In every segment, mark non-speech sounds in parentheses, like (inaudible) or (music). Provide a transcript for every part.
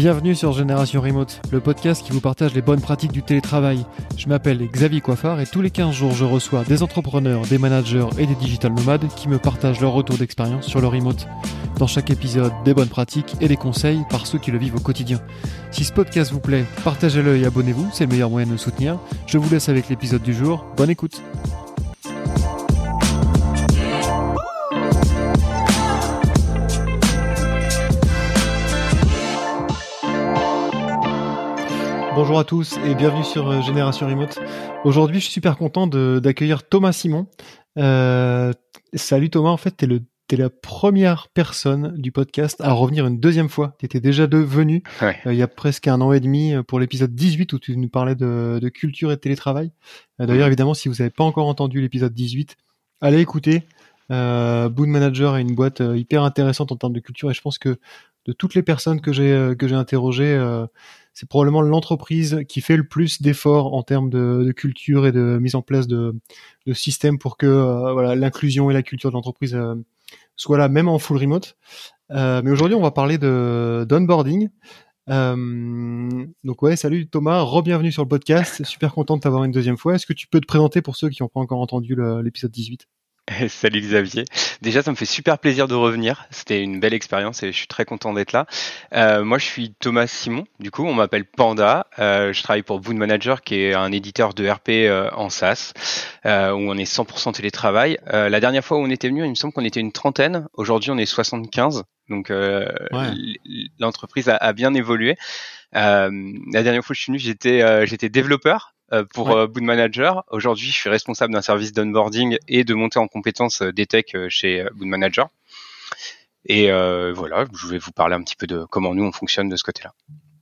Bienvenue sur Génération Remote, le podcast qui vous partage les bonnes pratiques du télétravail. Je m'appelle Xavier Coiffard et tous les 15 jours je reçois des entrepreneurs, des managers et des digital nomades qui me partagent leur retour d'expérience sur le remote. Dans chaque épisode, des bonnes pratiques et des conseils par ceux qui le vivent au quotidien. Si ce podcast vous plaît, partagez-le et abonnez-vous, c'est le meilleur moyen de me soutenir. Je vous laisse avec l'épisode du jour, bonne écoute Bonjour à tous et bienvenue sur euh, Génération Remote. Aujourd'hui, je suis super content d'accueillir Thomas Simon. Euh, salut Thomas, en fait, tu es, la première personne du podcast à revenir une deuxième fois. Tu étais déjà venu euh, il y a presque un an et demi pour l'épisode 18 où tu nous parlais de, culture et de télétravail. D'ailleurs, évidemment, si vous n'avez pas encore entendu l'épisode 18, allez écouter. Boon Manager est une boîte hyper intéressante en termes de culture et je pense que de toutes les personnes que j'ai que j'ai interrogées, c'est probablement l'entreprise qui fait le plus d'efforts en termes de, culture et de mise en place de, systèmes pour que euh, l'inclusion et la culture de l'entreprise euh, soient là, même en full remote. Euh, mais aujourd'hui, on va parler de d'onboarding. donc ouais, salut Thomas, re-bienvenue sur le podcast. Super content de t'avoir une deuxième fois. Est-ce que tu peux te présenter pour ceux qui n'ont pas encore entendu l'épisode 18 (laughs) Salut Xavier. Déjà, ça me fait super plaisir de revenir. C'était une belle expérience et je suis très content d'être là. Euh, moi, je suis Thomas Simon. Du coup, on m'appelle Panda. Euh, je travaille pour Boon Manager, qui est un éditeur de RP euh, en SaaS, où on est 100% télétravail. la dernière fois où on était venu, il me semble qu'on était une trentaine. Aujourd'hui, on est 75. Donc, l'entreprise a, a, bien évolué. la dernière fois que je suis venu, j'étais j'étais développeur pour ouais. Euh, Boot Manager. Aujourd'hui, je suis responsable d'un service d'onboarding et de montée en compétences euh, des techs chez Boot Manager. Et voilà, je vais vous parler un petit peu de comment nous on fonctionne de ce côté-là.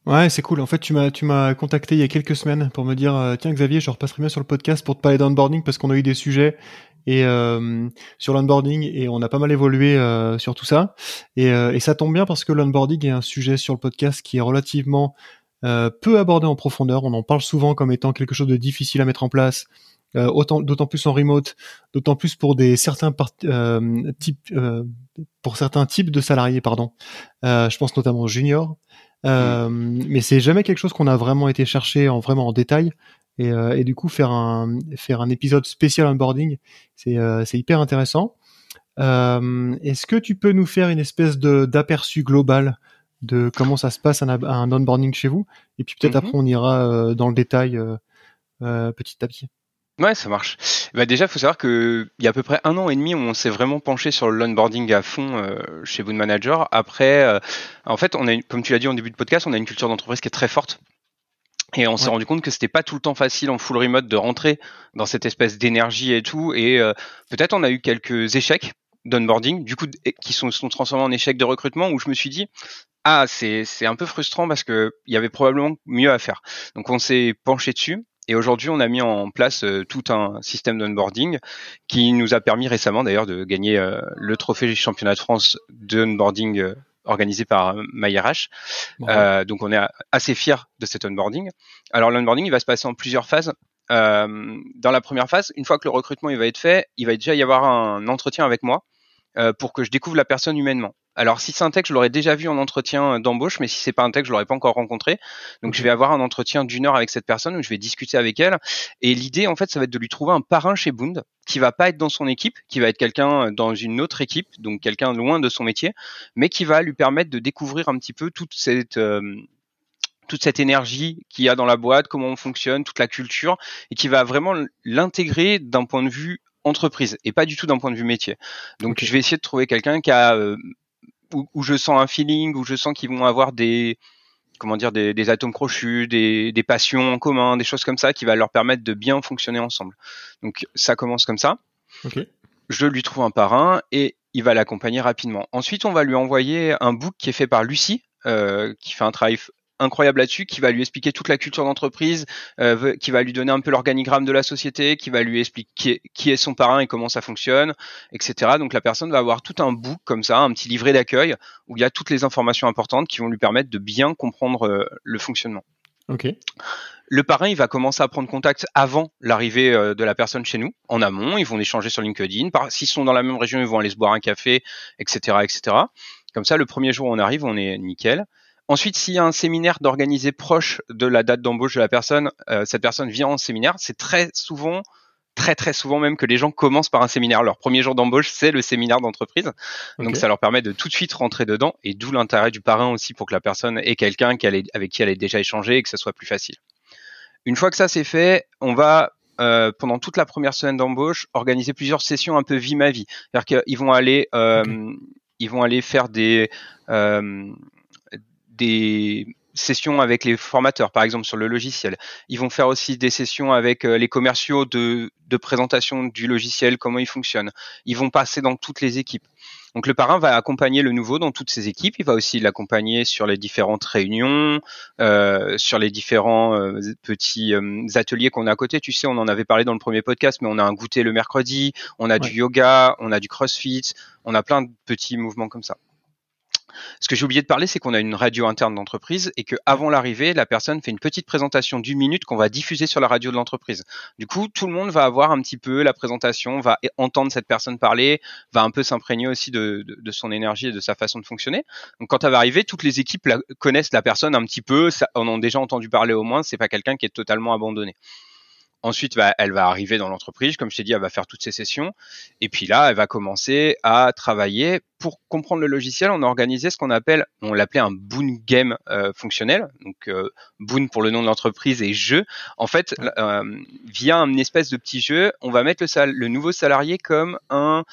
Ouais, c'est cool. En fait, tu m'as tu m'as contacté il y a quelques semaines pour me dire tiens Xavier, je repasserai bien sur le podcast pour te parler d'onboarding parce qu'on a eu des sujets et euh, sur l'onboarding et on a pas mal évolué euh, sur tout ça et, et ça tombe bien parce que l'onboarding est un sujet sur le podcast qui est relativement euh, peu abordé en profondeur. On en parle souvent comme étant quelque chose de difficile à mettre en place, euh, autant d'autant plus en remote, d'autant plus pour des certains euh, types, pour certains types de salariés, pardon. je pense notamment aux juniors. Mm. Mais c'est jamais quelque chose qu'on a vraiment été chercher en vraiment en détail. Et, et du coup, faire un faire un épisode spécial onboarding, c'est c'est hyper intéressant. Est-ce que tu peux nous faire une espèce de d'aperçu global de comment ça se passe un, un onboarding chez vous. Et puis peut-être mhm. après, on ira euh, dans le détail euh, euh, petit à petit. Ouais, ça marche. Bah déjà, il faut savoir qu'il y a à peu près un an et demi où on s'est vraiment penché sur l'onboarding à fond chez Boon Manager. Après, en fait, on a, comme tu l'as dit en début de podcast, on a une culture d'entreprise qui est très forte. Et on s'est rendu compte que c'était pas tout le temps facile en full remote de rentrer dans cette espèce d'énergie et tout. Et peut-être on a eu quelques échecs d'onboarding, du coup, qui sont, sont transformés en échecs de recrutement, où je me suis dit, ah, c'est, c'est un peu frustrant parce que il y avait probablement mieux à faire. Donc on s'est penché dessus. Et aujourd'hui, on a mis en place euh, tout un système d'onboarding qui nous a permis récemment d'ailleurs de gagner euh, le trophée championnat de France d'onboarding euh, organisé par MyRH. donc on est assez fiers de cet onboarding. Alors l'onboarding, il va se passer en plusieurs phases. dans la première phase, une fois que le recrutement il va être fait, il va déjà y avoir un entretien avec moi pour que je découvre la personne humainement. Alors si c'est un texte, je l'aurais déjà vu en entretien d'embauche, mais si c'est pas un texte, je l'aurais pas encore rencontré. Donc je vais avoir un entretien d'une heure avec cette personne où je vais discuter avec elle. Et l'idée, en fait, ça va être de lui trouver un parrain chez Boond qui va pas être dans son équipe, qui va être quelqu'un dans une autre équipe, donc quelqu'un loin de son métier, mais qui va lui permettre de découvrir un petit peu toute cette euh, toute cette énergie qu'il y a dans la boîte, comment on fonctionne, toute la culture, et qui va vraiment l'intégrer d'un point de vue entreprise et pas du tout d'un point de vue métier. Donc je vais essayer de trouver quelqu'un qui a euh, où, je sens un feeling, où je sens qu'ils vont avoir des comment dire des, atomes crochus, des, des, passions en commun, des choses comme ça qui va leur permettre de bien fonctionner ensemble. Donc ça commence comme ça. Je lui trouve un parrain et il va l'accompagner rapidement. Ensuite, on va lui envoyer un book qui est fait par Lucie, euh, qui fait un travail incroyable là-dessus, qui va lui expliquer toute la culture d'entreprise, euh, qui va lui donner un peu l'organigramme de la société, qui va lui expliquer qui est son parrain et comment ça fonctionne, etc. Donc la personne va avoir tout un book comme ça, un petit livret d'accueil où il y a toutes les informations importantes qui vont lui permettre de bien comprendre euh, le fonctionnement. Ok. Le parrain, il va commencer à prendre contact avant l'arrivée euh, de la personne chez nous, en amont. Ils vont échanger sur LinkedIn. S'ils sont dans la même région, ils vont aller se boire un café, etc., etc. Comme ça, le premier jour où on arrive, on est nickel. Ensuite, s'il y a un séminaire d'organiser proche de la date d'embauche de la personne, euh, cette personne vient en séminaire. C'est très souvent, très très souvent même que les gens commencent par un séminaire. Leur premier jour d'embauche, c'est le séminaire d'entreprise. Donc ça leur permet de tout de suite rentrer dedans et d'où l'intérêt du parrain aussi pour que la personne ait quelqu'un avec qui elle ait déjà échangé et que ça soit plus facile. Une fois que ça c'est fait, on va euh, pendant toute la première semaine d'embauche organiser plusieurs sessions un peu vie ma vie. C'est-à-dire qu'ils vont aller, euh, ils vont aller faire des euh, des sessions avec les formateurs, par exemple sur le logiciel. Ils vont faire aussi des sessions avec euh, les commerciaux de, de présentation du logiciel, comment il fonctionne. Ils vont passer dans toutes les équipes. Donc le parrain va accompagner le nouveau dans toutes ses équipes. Il va aussi l'accompagner sur les différentes réunions, euh, sur les différents euh, petits euh, ateliers qu'on a à côté. Tu sais, on en avait parlé dans le premier podcast, mais on a un goûter le mercredi, on a du yoga, on a du crossfit, on a plein de petits mouvements comme ça. Ce que j'ai oublié de parler, c'est qu'on a une radio interne d'entreprise et que avant l'arrivée, la personne fait une petite présentation d'une minute qu'on va diffuser sur la radio de l'entreprise. Du coup, tout le monde va avoir un petit peu la présentation, va entendre cette personne parler, va un peu s'imprégner aussi de, son énergie et de sa façon de fonctionner. Donc, quand elle va arriver, toutes les équipes connaissent la personne un petit peu, en ont déjà entendu parler au moins. C'est pas quelqu'un qui est totalement abandonné. Ensuite, bah, elle va arriver dans l'entreprise, comme je t'ai dit, elle va faire toutes ses sessions. Et puis là, elle va commencer à travailler. Pour comprendre le logiciel, on a organisé ce qu'on appelle, on l'appelait un Boon Game euh, fonctionnel. Donc euh, Boon pour le nom de l'entreprise et jeu. En fait, euh, via une espèce de petit jeu, on va mettre le, le nouveau salarié comme un,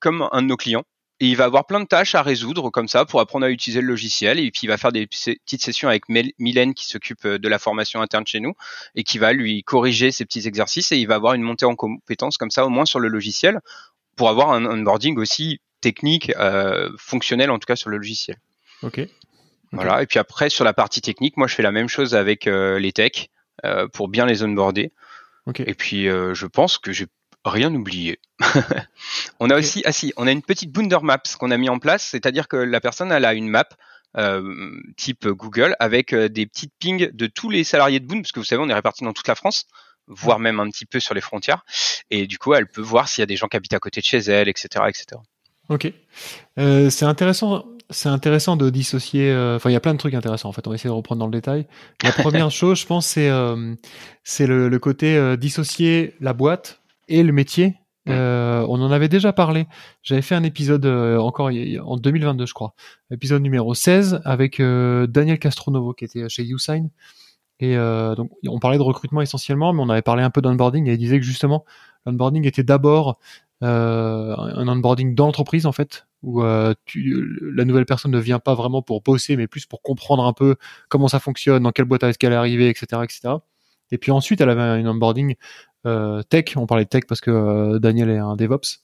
comme un de nos clients. Et il va avoir plein de tâches à résoudre comme ça pour apprendre à utiliser le logiciel. Et puis il va faire des petites sessions avec Mylène qui s'occupe euh, de la formation interne chez nous et qui va lui corriger ces petits exercices et il va avoir une montée en compétences comme ça au moins sur le logiciel pour avoir un onboarding aussi technique, euh, fonctionnel en tout cas sur le logiciel. Ok. Voilà. Et puis après sur la partie technique, moi je fais la même chose avec euh, les techs euh, pour bien les onboarder. Okay. Et puis je pense que j'ai rien oublié. (laughs) on a aussi, ah si, on a une petite Bounder Maps qu'on a mis en place, c'est-à-dire que la personne elle a une map euh, type Google avec euh, des petites pings de tous les salariés de Boone, parce que vous savez, on est répartis dans toute la France, voire même un petit peu sur les frontières, et du coup, elle peut voir s'il y a des gens qui habitent à côté de chez elle, etc., etc. Ok, euh, c'est intéressant. C'est intéressant de dissocier. Enfin, il y a plein de trucs intéressants. En fait, on va essayer de reprendre dans le détail. La première (laughs) chose, je pense, c'est c'est le, le, côté dissocier la boîte et le métier. Euh, on en avait déjà parlé. J'avais fait un épisode euh, encore en 2022, je crois, épisode numéro 16 avec euh, Daniel Castronovo qui était chez Usign. Et donc, on parlait de recrutement essentiellement, mais on avait parlé un peu d'onboarding et il disait que justement, l'onboarding était d'abord un onboarding d'entreprise en fait, où tu, la nouvelle personne ne vient pas vraiment pour bosser, mais plus pour comprendre un peu comment ça fonctionne, dans quelle boîte est-ce qu'elle est arrivée, etc., etc. Et puis ensuite, elle avait un onboarding euh, tech, on parlait de tech parce que euh, Daniel est un DevOps,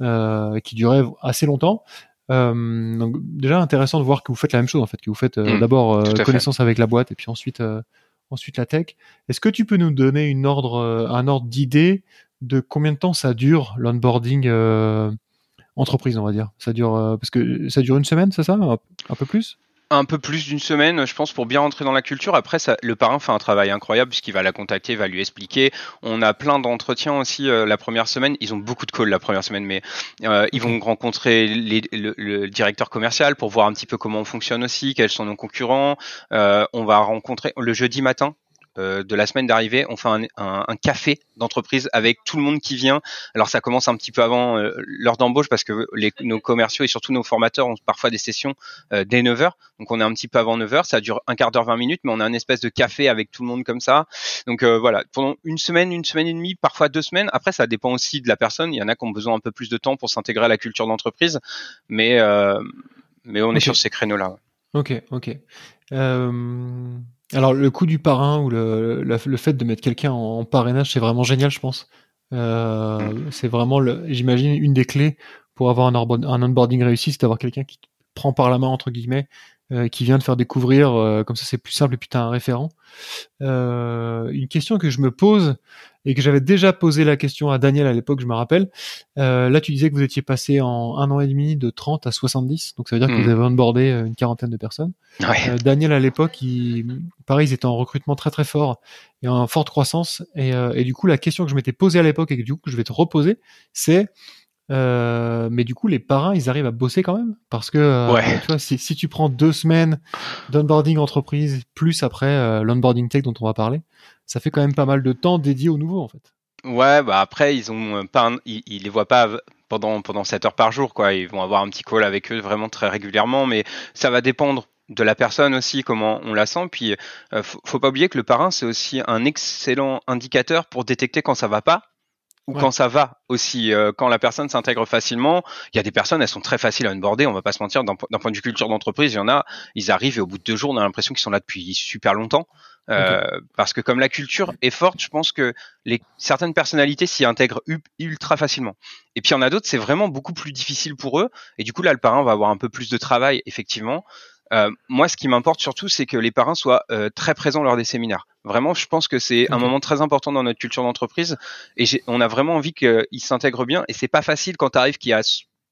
euh, qui durait assez longtemps. donc déjà intéressant de voir que vous faites la même chose en fait, que vous faites mmh. d'abord connaissance avec la boîte et puis ensuite ensuite la tech. Est-ce que tu peux nous donner une ordre, un ordre d'idée de combien de temps ça dure l'onboarding entreprise, on va dire? Ça dure parce que ça dure une semaine, c'est ça? Un peu plus? Un peu plus d'une semaine, je pense, pour bien rentrer dans la culture. Après, ça, le parrain fait un travail incroyable puisqu'il va la contacter, va lui expliquer. On a plein d'entretiens aussi euh, la première semaine. Ils ont beaucoup de calls la première semaine, mais euh, ils vont rencontrer le, directeur commercial pour voir un petit peu comment on fonctionne aussi, quels sont nos concurrents. Euh, on va rencontrer le jeudi matin. Euh, de la semaine d'arrivée, on fait un, un, café d'entreprise avec tout le monde qui vient. Alors ça commence un petit peu avant euh, l'heure d'embauche parce que les, nos commerciaux et surtout nos formateurs ont parfois des sessions euh, dès 9h. Donc on est un petit peu avant 9h, ça dure un quart d'heure, 20 minutes, mais on a un espèce de café avec tout le monde comme ça. Donc voilà, pendant une semaine, une semaine et demie, parfois deux semaines. Après ça dépend aussi de la personne. Il y en a qui ont besoin un peu plus de temps pour s'intégrer à la culture d'entreprise, mais mais on est sur ces créneaux-là. Ok, ok. Alors le coup du parrain ou le, le, fait de mettre quelqu'un en, parrainage, c'est vraiment génial, je pense. Euh, mm. c'est vraiment, j'imagine, une des clés pour avoir un, un onboarding réussi, c'est d'avoir quelqu'un qui prend par la main entre guillemets euh, qui vient de faire découvrir, euh, comme ça c'est plus simple et puis tu as un référent. Euh, une question que je me pose et que j'avais déjà posé la question à Daniel à l'époque, je me rappelle. là tu disais que vous étiez passé en un an et demi de 30 à 70, donc ça veut dire que vous hmm. avez onboardé une quarantaine de personnes. Daniel à l'époque, il, pareil, ils étaient en recrutement très très fort et en forte croissance. Et, et du coup la question que je m'étais posée à l'époque et que du coup je vais te reposer, c'est Euh, mais du coup, les parrains, ils arrivent à bosser quand même? Parce que euh, tu vois, si, si, tu prends deux semaines d'onboarding entreprise plus après euh, l'onboarding tech dont on va parler, ça fait quand même pas mal de temps dédié au nouveau en fait. Ouais, bah après ils ont pas, ils, ils, les voient pas pendant pendant 7 heures par jour quoi. Ils vont avoir un petit call avec eux vraiment très régulièrement, mais ça va dépendre de la personne aussi, comment on la sent. Puis, euh, faut, faut, pas oublier que le parrain, c'est aussi un excellent indicateur pour détecter quand ça va pas ou quand ça va aussi. Euh, quand la personne s'intègre facilement, il y a des personnes, elles sont très faciles à onboarder. On va pas se mentir. D'un point de vue culture d'entreprise, il y en a, ils arrivent et au bout de deux jours, on a l'impression qu'ils sont là depuis super longtemps. Euh, Parce que comme la culture est forte, je pense que les certaines personnalités s'y intègrent ultra facilement. Et puis il y en a d'autres, c'est vraiment beaucoup plus difficile pour eux. Et du coup là, le parrain va avoir un peu plus de travail, effectivement. Euh, moi, ce qui m'importe surtout, c'est que les parrains soient euh, très présents lors des séminaires. Vraiment, je pense que c'est un moment très important dans notre culture d'entreprise et on a vraiment envie qu'ils s'intègrent bien. Et c'est pas facile quand tu arrives qu'il y a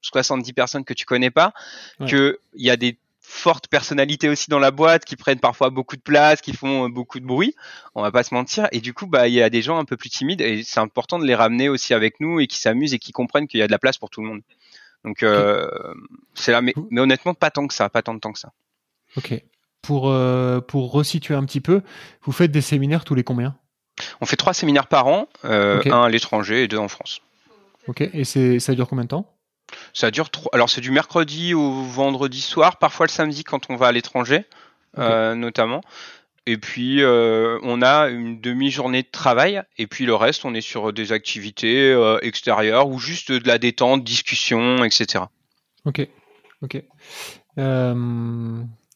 70 personnes que tu connais pas, que qu'il y a des fortes personnalités aussi dans la boîte qui prennent parfois beaucoup de place, qui font euh, beaucoup de bruit. On va pas se mentir. Et du coup, bah, il y a des gens un peu plus timides et c'est important de les ramener aussi avec nous et qui s'amusent et qui comprennent qu'il y a de la place pour tout le monde. Donc, euh, c'est là, mais, mais honnêtement, pas tant que ça, pas tant de temps que ça. Ok. Pour, euh, pour resituer un petit peu, vous faites des séminaires tous les combien? On fait trois séminaires par an, euh, un à l'étranger et deux en France. Ok. Et c'est, ça dure combien de temps? Ça dure trois. Alors c'est du mercredi au vendredi soir, parfois le samedi quand on va à l'étranger, euh, notamment. Et puis on a une demi-journée de travail, et puis le reste on est sur des activités extérieures ou juste de la détente, discussion, etc. Ok, ok.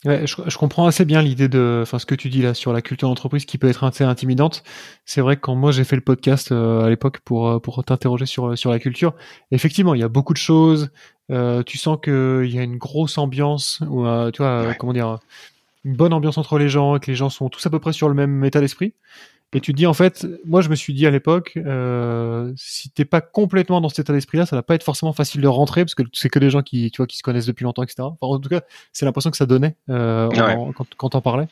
Euh, Ouais, je, je, comprends assez bien l'idée de, enfin, ce que tu dis là sur la culture d'entreprise qui peut être assez intimidante. C'est vrai que quand moi j'ai fait le podcast euh, à l'époque pour euh, pour t'interroger sur sur la culture, effectivement, il y a beaucoup de choses. Euh, tu sens qu'il y a une grosse ambiance, ou euh, tu vois, comment dire, une bonne ambiance entre les gens, que les gens sont tous à peu près sur le même état d'esprit. Et tu te dis en fait, moi je me suis dit à l'époque, euh, si t'es pas complètement dans cet état d'esprit-là, ça va pas être forcément facile de rentrer parce que c'est que des gens qui, tu vois, qui se connaissent depuis longtemps, etc. Enfin, en tout cas, c'est l'impression que ça donnait euh, quand, quand t'en parlais.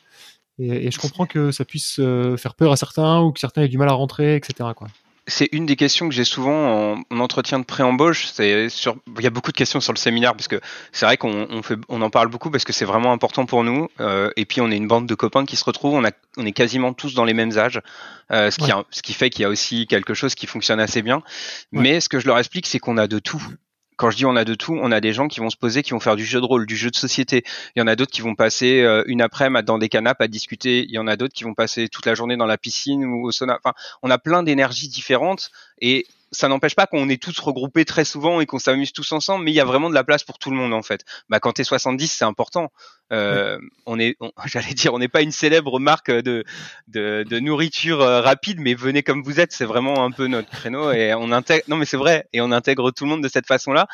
Et, et, je comprends que ça puisse euh, faire peur à certains ou que certains aient du mal à rentrer, etc. Quoi c'est une des questions que j'ai souvent en, entretien de pré-embauche. C'est sur, il y a beaucoup de questions sur le séminaire parce que c'est vrai qu'on on fait, on en parle beaucoup parce que c'est vraiment important pour nous. Euh, et puis on est une bande de copains qui se retrouvent. On a, on est quasiment tous dans les mêmes âges, euh, ce qui, ce qui fait qu'il y a aussi quelque chose qui fonctionne assez bien. Mais ce que je leur explique, c'est qu'on a de tout quand je dis on a de tout, on a des gens qui vont se poser, qui vont faire du jeu de rôle, du jeu de société. Il y en a d'autres qui vont passer euh, une après-midi dans des canapes à discuter. Il y en a d'autres qui vont passer toute la journée dans la piscine ou au sauna. Enfin, on a plein d'énergies différentes et ça n'empêche pas qu'on est tous regroupés très souvent et qu'on s'amuse tous ensemble, mais il y a vraiment de la place pour tout le monde en fait. Bah, quand t'es 70, c'est important. Euh, on est, (laughs) j'allais dire, on n'est pas une célèbre marque de, de, de, nourriture euh, rapide, mais venez comme vous êtes, c'est vraiment un peu notre créneau et on intègre. Non, mais c'est vrai, et on intègre tout le monde de cette façon-là.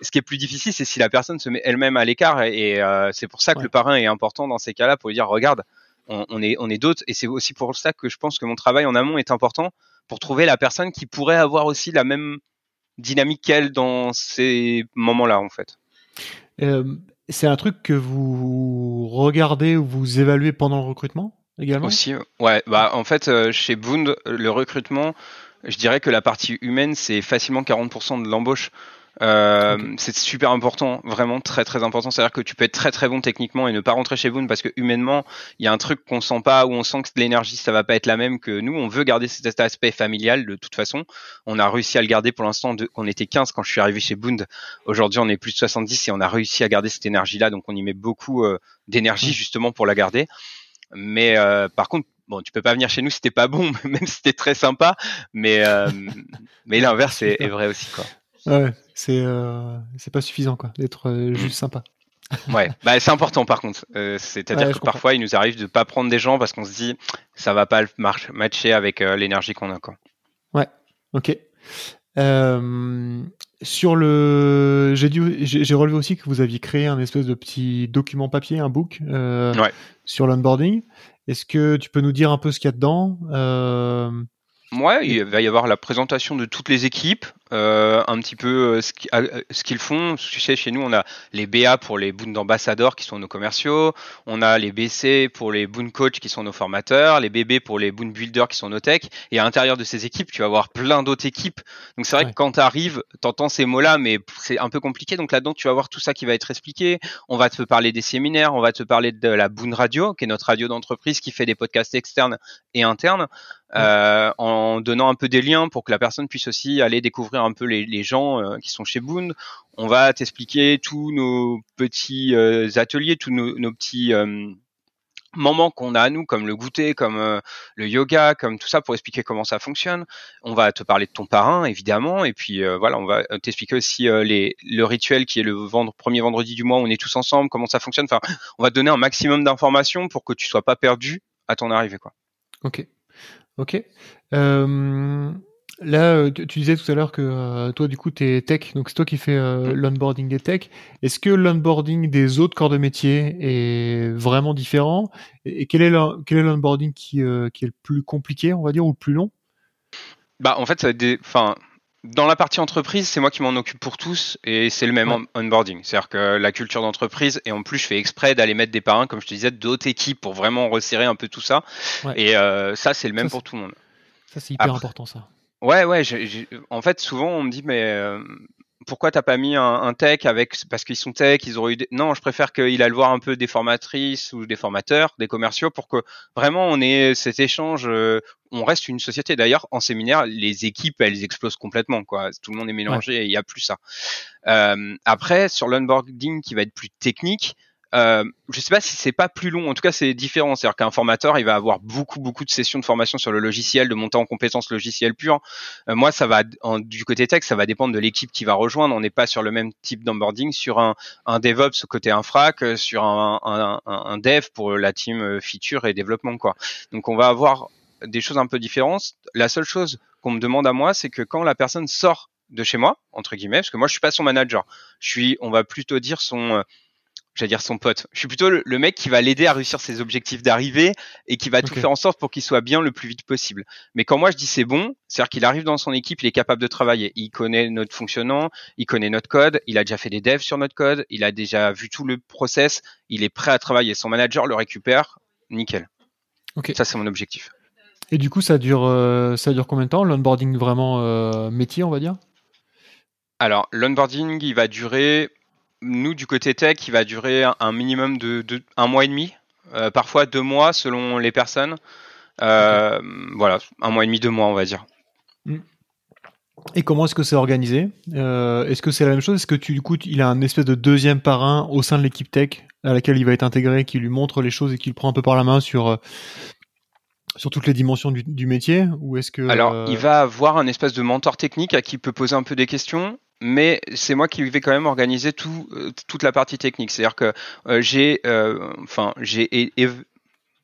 Ce qui est plus difficile, c'est si la personne se met elle-même à l'écart, et, euh, c'est pour ça que le parrain est important dans ces cas-là pour lui dire, regarde, on, on est, on est d'autres, et c'est aussi pour ça que je pense que mon travail en amont est important pour trouver la personne qui pourrait avoir aussi la même dynamique qu'elle dans ces moments-là, en fait. Euh, c'est un truc que vous regardez ou vous évaluez pendant le recrutement également? Aussi, ouais. Bah, en fait, euh, chez Boond, le recrutement, je dirais que la partie humaine, c'est facilement 40% de l'embauche. Euh, C'est super important, vraiment très très important. C'est-à-dire que tu peux être très très bon techniquement et ne pas rentrer chez vous parce que humainement, il y a un truc qu'on sent pas ou on sent que l'énergie ça va pas être la même que nous. On veut garder cet aspect familial de toute façon. On a réussi à le garder pour l'instant. On était 15 quand je suis arrivé chez Boond. Aujourd'hui, on est plus de 70 et on a réussi à garder cette énergie-là. Donc on y met beaucoup euh, d'énergie justement pour la garder. Mais euh, par contre, bon, tu peux pas venir chez nous si t'es pas bon, (laughs) même si t'es très sympa. Mais euh, mais l'inverse est, est, vrai aussi quoi. Ouais, c'est euh, c'est pas suffisant quoi d'être euh, juste mm. sympa. ouais, (laughs) bah, c'est important par contre. Euh, C'est-à-dire que parfois il nous arrive de pas prendre des gens parce qu'on se dit ça va pas matcher avec euh, l'énergie qu'on a quoi. Ouais, ok. Euh, sur le, j'ai dû, j'ai relevé aussi que vous aviez créé un espèce de petit document papier, un book ouais. sur l'onboarding. Est-ce que tu peux nous dire un peu ce qu'il y a dedans Ouais, il va y avoir la présentation de toutes les équipes, euh, un petit peu ce qu'ils font. Tu sais, chez nous, on a les BA pour les boons d'ambassadeurs qui sont nos commerciaux, on a les BC pour les boon coach qui sont nos formateurs, les BB pour les boon builders qui sont nos tech. Et à l'intérieur de ces équipes, tu vas avoir plein d'autres équipes. Donc c'est vrai que quand tu arrives, t'entends ces mots-là, mais c'est un peu compliqué. Donc là-dedans, tu vas voir tout ça qui va être expliqué. On va te parler des séminaires, on va te parler de la Boon Radio, qui est notre radio d'entreprise qui fait des podcasts externes et internes, euh, en donnant un peu des liens pour que la personne puisse aussi aller découvrir un peu les, gens euh, qui sont chez Boon. On va t'expliquer tous nos petits euh, ateliers, tous nos, petits moments qu'on a à nous, comme le goûter, comme euh, le yoga, comme tout ça, pour expliquer comment ça fonctionne. On va te parler de ton parrain, évidemment, et puis euh, voilà, on va t'expliquer aussi le rituel qui est le premier vendredi du mois, on est tous ensemble, comment ça fonctionne. Enfin, on va te donner un maximum d'informations pour que tu sois pas perdu à ton arrivée, quoi. Ok, ok. Là, euh, tu disais tout à l'heure que euh, toi, du coup, tu es tech, donc c'est toi qui fais euh, l'onboarding des tech. Est-ce que l'onboarding des autres corps de métier est vraiment différent? Et quel est l'onboarding qui, qui est le plus compliqué, on va dire, ou le plus long? Bah, en fait, ça des... enfin, dans la partie entreprise, c'est moi qui m'en occupe pour tous et c'est le même onboarding. C'est-à-dire que la culture d'entreprise, et en plus, je fais exprès d'aller mettre des parrains, comme je te disais, d'autres équipes pour vraiment resserrer un peu tout ça. Et ça, c'est le même pour tout le monde. Ça, c'est hyper important, ça. Ouais, ouais. en fait, souvent, on me dit, mais euh, pourquoi t'as pas mis un, tech avec parce qu'ils sont tech, ils auraient eu des... non, je préfère qu'il aille voir un peu des formatrices ou des formateurs, des commerciaux pour que vraiment on ait cet échange. Euh, on reste une société. D'ailleurs, en séminaire, les équipes elles explosent complètement quoi. Tout le monde est mélangé et il y a plus ça. Euh, après, sur l'onboarding qui va être plus technique, euh, je sais pas si c'est pas plus long. En tout cas, c'est différent. C'est-à-dire qu'un formateur, il va avoir beaucoup, beaucoup de sessions de formation sur le logiciel, de monter en compétences logicielles pures. Euh, moi, ça va du côté tech, ça va dépendre de l'équipe qui va rejoindre. On n'est pas sur le même type d'onboarding sur un, un DevOps côté infra que sur un, un, un, dev pour la team euh, feature et développement, quoi. Donc, on va avoir des choses un peu différentes. La seule chose qu'on me demande à moi, c'est que quand la personne sort de chez moi, entre guillemets, parce que moi, je suis pas son manager. Je suis, on va plutôt dire son euh, j'allais dire son pote. Je suis plutôt le, mec qui va l'aider à réussir ses objectifs d'arrivée et qui va tout faire en sorte pour qu'il soit bien le plus vite possible. Mais quand moi je dis c'est bon, c'est-à-dire qu'il arrive dans son équipe, il est capable de travailler. Il connaît notre fonctionnement, il connaît notre code, il a déjà fait des devs sur notre code, il a déjà vu tout le process, il est prêt à travailler. Son manager le récupère, nickel. Ok. Ça c'est mon objectif. Et du coup, ça dure, euh, ça dure combien de temps l'onboarding vraiment euh, métier, on va dire? Alors l'onboarding, il va durer nous, du côté tech, il va durer un minimum de, un mois et demi, euh, parfois deux mois selon les personnes. Euh, voilà, un mois et demi, deux mois, on va dire. Mm. Et comment est-ce que c'est organisé? Euh, Est-ce que c'est la même chose? Est-ce que tu, du coup, il a un espèce de deuxième parrain au sein de l'équipe tech à laquelle il va être intégré, qui lui montre les choses et qui le prend un peu par la main sur sur toutes les dimensions du, métier? Ou est-ce que alors il va avoir un espèce de mentor technique à qui il peut poser un peu des questions mais c'est moi qui vais quand même organiser euh, toute la partie technique. C'est-à-dire que euh, j'ai, euh, enfin, j'ai,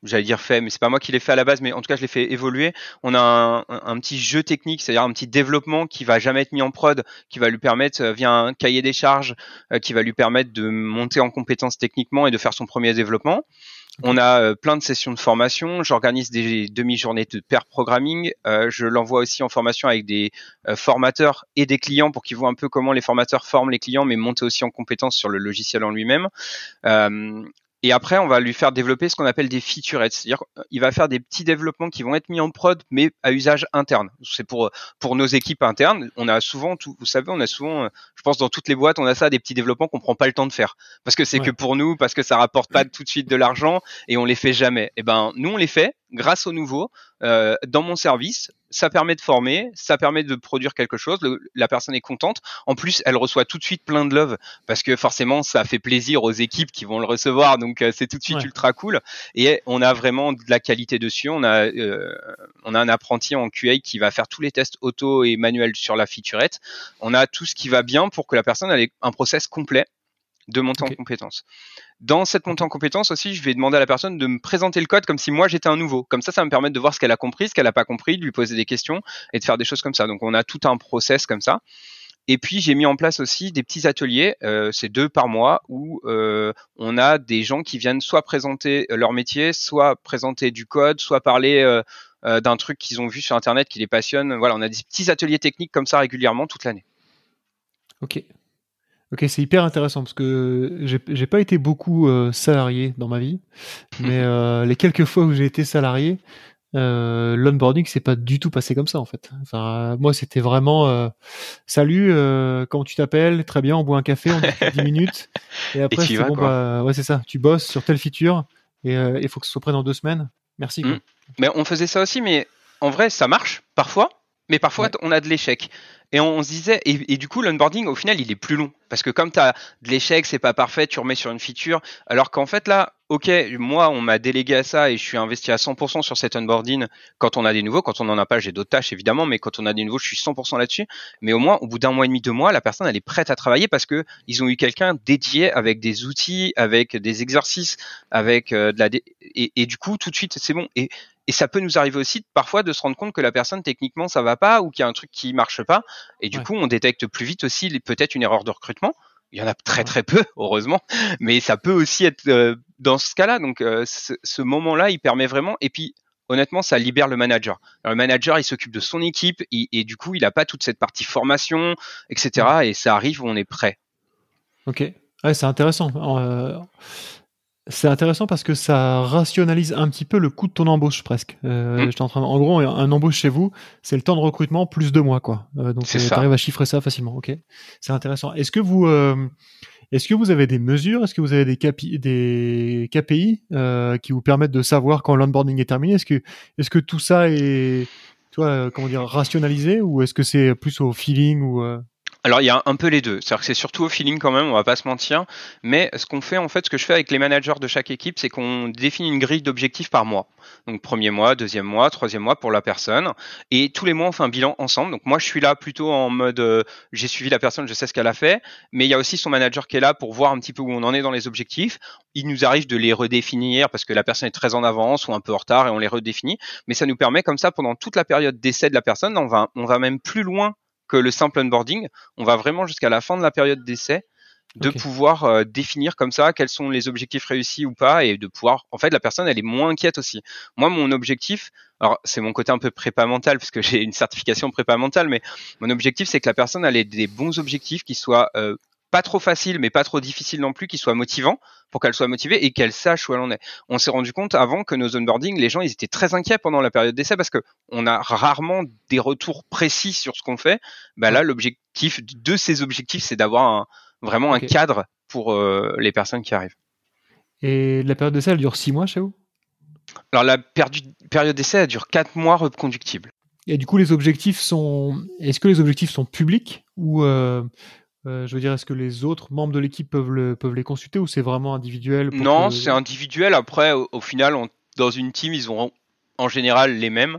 j'allais dire fait, mais c'est pas moi qui l'ai fait à la base, mais en tout cas je l'ai fait évoluer. On a un, un, petit jeu technique, c'est-à-dire un petit développement qui va jamais être mis en prod, qui va lui permettre via un cahier des charges, qui va lui permettre de monter en compétences techniquement et de faire son premier développement. On a euh, plein de sessions de formation. J'organise des demi-journées de pair programming. Euh, je l'envoie aussi en formation avec des euh, formateurs et des clients pour qu'ils voient un peu comment les formateurs forment les clients, mais monter aussi en compétences sur le logiciel en lui-même. Et après, on va lui faire développer ce qu'on appelle des featurettes, c'est-à-dire il va faire des petits développements qui vont être mis en prod, mais à usage interne. C'est pour pour nos équipes internes. On a souvent, tout, vous savez, on a souvent, je pense dans toutes les boîtes, on a ça, des petits développements qu'on prend pas le temps de faire, parce que c'est que pour nous, parce que ça rapporte pas tout de suite de l'argent et on les fait jamais. Et eh ben, nous on les fait grâce au nouveau euh, dans mon service ça permet de former, ça permet de produire quelque chose, la personne est contente. En plus, elle reçoit tout de suite plein de love parce que forcément, ça fait plaisir aux équipes qui vont le recevoir, donc euh, c'est tout de suite ultra cool. Et on a vraiment de la qualité dessus. On a, euh, on a un apprenti en QA qui va faire tous les tests auto et manuels sur la featurette. On a tout ce qui va bien pour que la personne ait un process complet de monter en compétence. Dans cette montée en compétence aussi, je vais demander à la personne de me présenter le code comme si moi j'étais un nouveau. Comme ça, ça va me permettre de voir ce qu'elle a compris, ce qu'elle n'a pas compris, de lui poser des questions et de faire des choses comme ça. Donc on a tout un process comme ça. Et puis j'ai mis en place aussi des petits ateliers, euh, c'est deux par mois, où euh, on a des gens qui viennent soit présenter leur métier, soit présenter du code, soit parler euh, d'un truc qu'ils ont vu sur internet qui les passionne. Voilà, on a des petits ateliers techniques comme ça régulièrement toute l'année. Ok. Ok, c'est hyper intéressant parce que j'ai pas été beaucoup salarié dans ma vie, mais les quelques fois où j'ai été salarié, euh, l'onboarding c'est pas du tout passé comme ça en fait. Enfin, moi c'était vraiment euh, salut, euh, comment tu t'appelles? Très bien, on boit un café, on discute 10 minutes et après c'est bon bah ouais c'est ça, tu bosses sur telle feature et euh, il faut que ce soit prêt dans deux semaines. Merci. Quoi. Mm. Mais on faisait ça aussi, mais en vrai ça marche parfois, mais parfois on a de l'échec. Et on, se disait, et, du coup, l'onboarding, au final, il est plus long. Parce que comme tu as de l'échec, c'est pas parfait, tu remets sur une feature. Alors qu'en fait, là, ok, moi, on m'a délégué à ça et je suis investi à 100% sur cet onboarding quand on a des nouveaux. Quand on n'en a pas, j'ai d'autres tâches, évidemment, mais quand on a des nouveaux, je suis 100% là-dessus. Mais au moins, au bout d'un mois et demi, deux mois, la personne, elle est prête à travailler parce que ils ont eu quelqu'un dédié avec des outils, avec des exercices, avec euh, de la... Et, et, du coup, tout de suite, c'est bon. Et ça peut nous arriver aussi parfois de se rendre compte que la personne techniquement ça va pas ou qu'il y a un truc qui marche pas. Et du coup, on détecte plus vite aussi peut-être une erreur de recrutement. Il y en a très très peu, (laughs) heureusement, mais ça peut aussi être euh, dans ce cas-là. Donc euh, ce, moment-là, il permet vraiment. Et puis honnêtement, ça libère le manager. le manager, il s'occupe de son équipe et, du coup, il n'a pas toute cette partie formation, etc. Et ça arrive où on est prêt. Ok, ouais, c'est intéressant. Euh, c'est intéressant parce que ça rationalise un petit peu le coût de ton embauche presque. Euh, mmh. en, train en, gros, un embauche chez vous, c'est le temps de recrutement plus deux mois, quoi. Euh, donc, tu arrives à chiffrer ça facilement. Ok, c'est intéressant. Est-ce que vous, euh, est-ce que vous avez des mesures? Est-ce que vous avez des, KPI, des KPI euh, qui vous permettent de savoir quand l'onboarding est terminé? Est-ce que, est-ce que tout ça est, toi, comment dire, rationalisé ou est-ce que c'est plus au feeling ou alors il y a un peu les deux, c'est-à-dire que c'est surtout au feeling quand même, on va pas se mentir, mais ce qu'on fait en fait, ce que je fais avec les managers de chaque équipe, c'est qu'on définit une grille d'objectifs par mois. Donc premier mois, deuxième mois, troisième mois pour la personne, et tous les mois on fait un bilan ensemble. Donc moi je suis là plutôt en mode euh, j'ai suivi la personne, je sais ce qu'elle a fait, mais il y a aussi son manager qui est là pour voir un petit peu où on en est dans les objectifs. Il nous arrive de les redéfinir parce que la personne est très en avance ou un peu en retard et on les redéfinit, mais ça nous permet comme ça pendant toute la période d'essai de la personne, on va on va même plus loin que le simple onboarding. On va vraiment jusqu'à la fin de la période d'essai de pouvoir euh, définir comme ça quels sont les objectifs réussis ou pas et de pouvoir en fait la personne elle est moins inquiète aussi moi mon objectif alors c'est mon côté un peu prépa mental parce que j'ai une certification prépa mentale mais mon objectif c'est que la personne elle ait des bons objectifs qui soient euh, pas trop facile, mais pas trop difficile non plus, qui soit motivant pour qu'elle soit motivée et qu'elle sache où elle en est. On s'est rendu compte avant que nos onboarding, les gens, ils étaient très inquiets pendant la période d'essai parce que on a rarement des retours précis sur ce qu'on fait. Bah là, l'objectif de ces objectifs, c'est d'avoir vraiment un cadre pour euh, les personnes qui arrivent. Et la période d'essai, elle dure six mois chez vous? Alors la période d'essai, elle dure quatre mois reconductibles. Et du coup, les objectifs sont. Est-ce que les objectifs sont publics ou euh, euh, je veux dire, est-ce que les autres membres de l'équipe peuvent, peuvent les consulter ou c'est vraiment individuel Non, c'est individuel. Après, au, final, dans une team, ils ont en général les mêmes.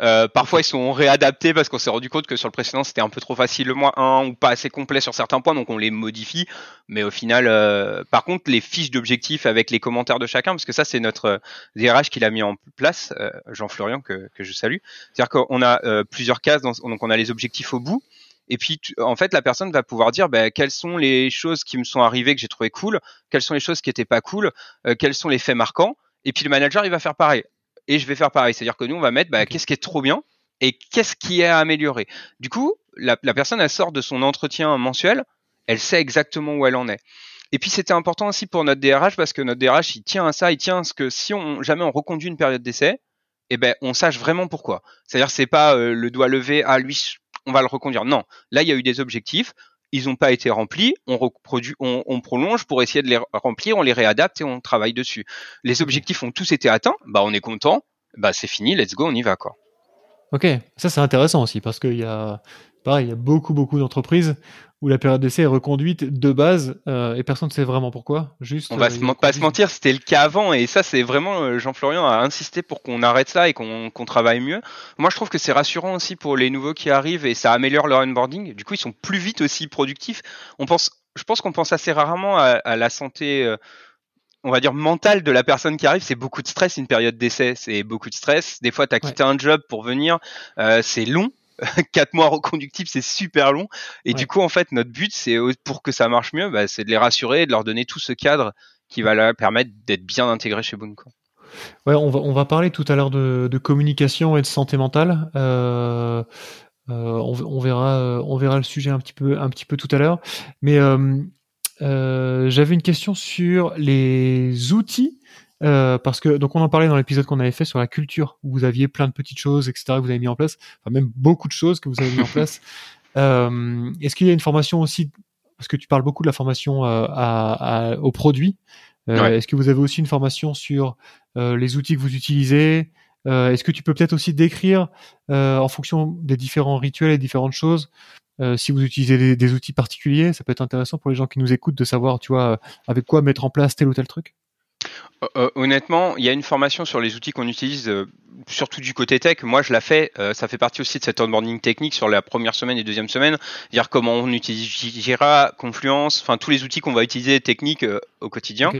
Euh, parfois, ils sont réadaptés parce qu'on s'est rendu compte que sur le précédent, c'était un peu trop facile le moins 1 ou pas assez complet sur certains points, donc on les modifie. Mais au final, euh, par contre, les fiches d'objectifs avec les commentaires de chacun, parce que ça, c'est notre DRH qui l'a mis en place, Jean-Florian, que, que je salue. C'est-à-dire qu'on a plusieurs cases, donc on a les objectifs au bout. Et puis, en fait, la personne va pouvoir dire bah, quelles sont les choses qui me sont arrivées que j'ai trouvé cool, quelles sont les choses qui étaient pas cool, euh, quels sont les faits marquants. Et puis le manager, il va faire pareil. Et je vais faire pareil. C'est-à-dire que nous, on va mettre bah, qu'est-ce qui est trop bien et qu'est-ce qui est à améliorer. Du coup, la, la, personne, elle sort de son entretien mensuel, elle sait exactement où elle en est. Et puis c'était important aussi pour notre DRH parce que notre DRH, il tient à ça, il tient à ce que si on jamais on reconduit une période d'essai, eh ben on sache vraiment pourquoi. C'est-à-dire c'est pas euh, le doigt levé à lui on va le reconduire. Non, là il y a eu des objectifs, ils n'ont pas été remplis, on, reproduit, on, prolonge pour essayer de les remplir, on les réadapte et on travaille dessus. Les objectifs ont tous été atteints, bah on est content, bah c'est fini, let's go, on y va. Ok, ça c'est intéressant aussi parce qu'il y a, pareil, il y a beaucoup beaucoup d'entreprises où la période d'essai est reconduite de base euh, et personne ne sait vraiment pourquoi. Juste. On va euh, pas se mentir, c'était le cas avant et ça c'est vraiment euh, Jean-Florian a insisté pour qu'on arrête ça et qu'on travaille mieux. Moi je trouve que c'est rassurant aussi pour les nouveaux qui arrivent et ça améliore leur onboarding. Du coup ils sont plus vite aussi productifs. On pense, je pense qu'on pense assez rarement à, la santé. on va dire mentale de la personne qui arrive, c'est beaucoup de stress, une période d'essai, c'est beaucoup de stress. Des fois, tu as quitté un job pour venir, c'est long, (laughs) quatre mois reconductibles, c'est super long. Et du coup, en fait, notre but, c'est pour que ça marche mieux, bah, c'est de les rassurer et de leur donner tout ce cadre qui va leur permettre d'être bien intégrés chez Boon. Ouais, on va, on va parler tout à l'heure de, de, communication et de santé mentale. Euh, euh, on, on, verra, on verra le sujet un petit peu, un petit peu tout à l'heure. Mais euh, j'avais une question sur les outils. Parce que donc on en parlait dans l'épisode qu'on avait fait sur la culture où vous aviez plein de petites choses etc que vous avez mis en place. Enfin même beaucoup de choses que vous avez mis en (laughs) place. Est-ce qu'il y a une formation aussi parce que tu parles beaucoup de la formation à, à, aux produits euh, est-ce que vous avez aussi une formation sur euh, les outils que vous utilisez euh, Est-ce que tu peux peut-être aussi décrire, en fonction des différents rituels et différentes choses, si vous utilisez des, outils particuliers, ça peut être intéressant pour les gens qui nous écoutent de savoir, tu vois, avec quoi mettre en place tel ou tel truc. Honnêtement, il y a une formation sur les outils qu'on utilise surtout du côté tech, moi je la fais, euh, ça fait partie aussi de cet onboarding technique sur la première semaine et deuxième semaine, dire comment on utilise Jira, Confluence, enfin tous les outils qu'on va utiliser techniques euh, au quotidien.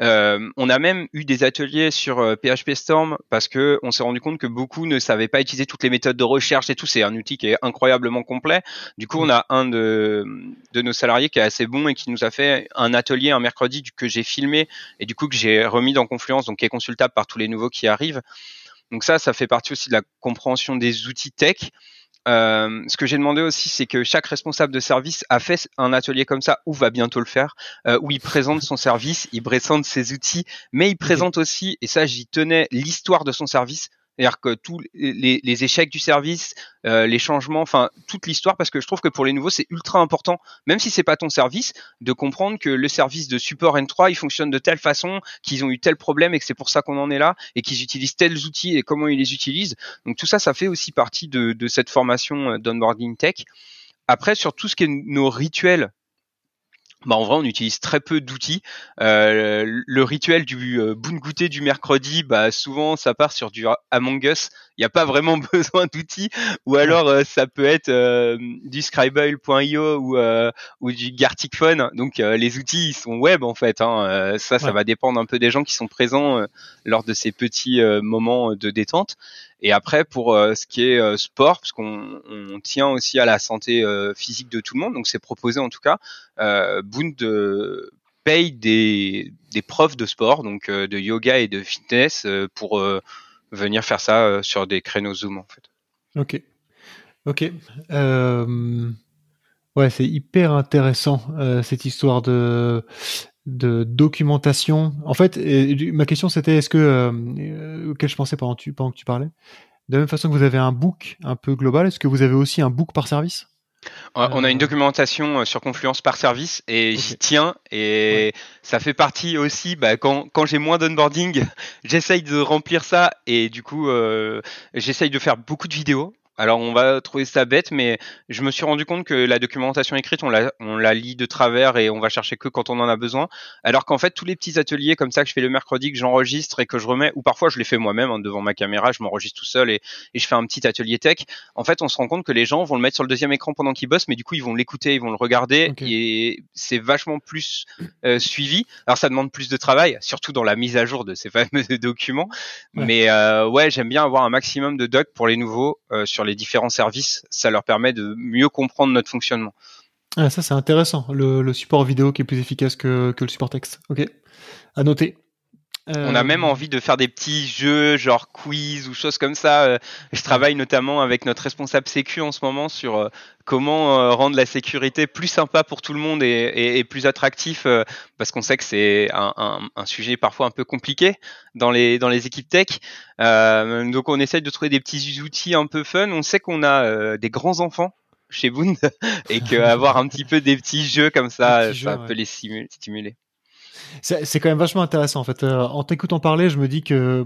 Euh, on a même eu des ateliers sur PHP Storm parce que on s'est rendu compte que beaucoup ne savaient pas utiliser toutes les méthodes de recherche et tout. C'est un outil qui est incroyablement complet. Du coup, on a un de, de nos salariés qui est assez bon et qui nous a fait un atelier un mercredi que j'ai filmé et du coup que j'ai remis dans Confluence, donc qui est consultable par tous les nouveaux qui arrivent. Donc ça, ça fait partie aussi de la compréhension des outils tech. Euh, ce que j'ai demandé aussi, c'est que chaque responsable de service a fait un atelier comme ça, ou va bientôt le faire, euh, où il présente son service, il présente ses outils, mais il présente aussi, et ça j'y tenais, l'histoire de son service. C'est-à-dire que tous les, les, échecs du service, euh, les changements, enfin toute l'histoire, parce que je trouve que pour les nouveaux c'est ultra important, même si c'est pas ton service, de comprendre que le service de support N3 il fonctionne de telle façon, qu'ils ont eu tel problème et que c'est pour ça qu'on en est là, et qu'ils utilisent tels outils et comment ils les utilisent. Donc tout ça, ça fait aussi partie de, de cette formation euh, d'onboarding tech. Après, sur tout ce qui est nos rituels bah en vrai, on utilise très peu d'outils. Euh, le rituel du euh, boon goûter du mercredi, bah souvent ça part sur du Among Us. Il n'y a pas vraiment (laughs) besoin d'outils, ou alors euh, ça peut être euh, du Scribble.io ou ou du Gartic Phone. Donc les outils ils sont web en fait. Hein. ça, ça va dépendre un peu des gens qui sont présents lors de ces petits moments de détente. Et après, pour euh, ce qui est euh, sport, parce qu'on on tient aussi à la santé euh, physique de tout le monde, donc c'est proposé en tout cas, euh, Bund paye des, des profs de sport, donc de yoga et de fitness, pour venir faire ça sur des créneaux Zoom en fait. Ok. Ok. Ouais, c'est hyper intéressant cette histoire de de documentation. En fait, ma question c'était est-ce que euh, auquel je pensais pendant, tu, pendant que tu parlais. De la même façon que vous avez un book un peu global, est-ce que vous avez aussi un book par service? On a une euh, documentation euh, sur Confluence par service et j'y tiens et ça fait partie aussi bah, quand, quand j'ai moins d'onboarding, (laughs) j'essaye de remplir ça et du coup euh, j'essaye de faire beaucoup de vidéos alors on va trouver ça bête, mais je me suis rendu compte que la documentation écrite, on la, on la lit de travers et on va chercher que quand on en a besoin. Alors qu'en fait, tous les petits ateliers comme ça que je fais le mercredi, que j'enregistre et que je remets, ou parfois je les fais moi-même hein, devant ma caméra, je m'enregistre tout seul et, et, je fais un petit atelier tech. En fait, on se rend compte que les gens vont le mettre sur le deuxième écran pendant qu'ils bossent, mais du coup ils vont l'écouter, ils vont le regarder et c'est vachement plus euh, suivi. Alors ça demande plus de travail, surtout dans la mise à jour de ces fameux (laughs) documents. Mais euh, ouais, j'aime bien avoir un maximum de docs pour les nouveaux euh, sur les différents services, ça leur permet de mieux comprendre notre fonctionnement. Ah, ça c'est intéressant, le, support vidéo qui est plus efficace que, que le support texte. Ok, à noter. On a même euh, envie de faire des petits jeux, genre quiz ou choses comme ça. Euh, je travaille notamment avec notre responsable sécu en ce moment sur euh, comment rendre la sécurité plus sympa pour tout le monde et, plus attractif, parce qu'on sait que c'est un, sujet parfois un peu compliqué dans les dans les équipes tech. donc on essaye de trouver des petits outils un peu fun. On sait qu'on a des grands enfants chez Boond (laughs) et qu'avoir (laughs) un petit peu des petits jeux comme ça, ça peut les stimuler. C'est quand même vachement intéressant en fait. Euh, en t'écoutant parler, je me dis que,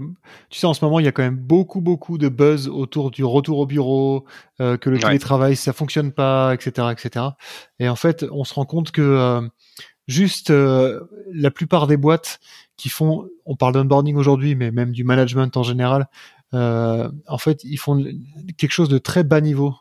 tu sais, en ce moment, il y a quand même beaucoup, beaucoup de buzz autour du retour au bureau, euh, que le télétravail, ça fonctionne pas, etc., etc. Et en fait, on se rend compte que euh, juste la plupart des boîtes qui font, on parle d'onboarding aujourd'hui, mais même du management en général, en fait, ils font quelque chose de très bas niveau,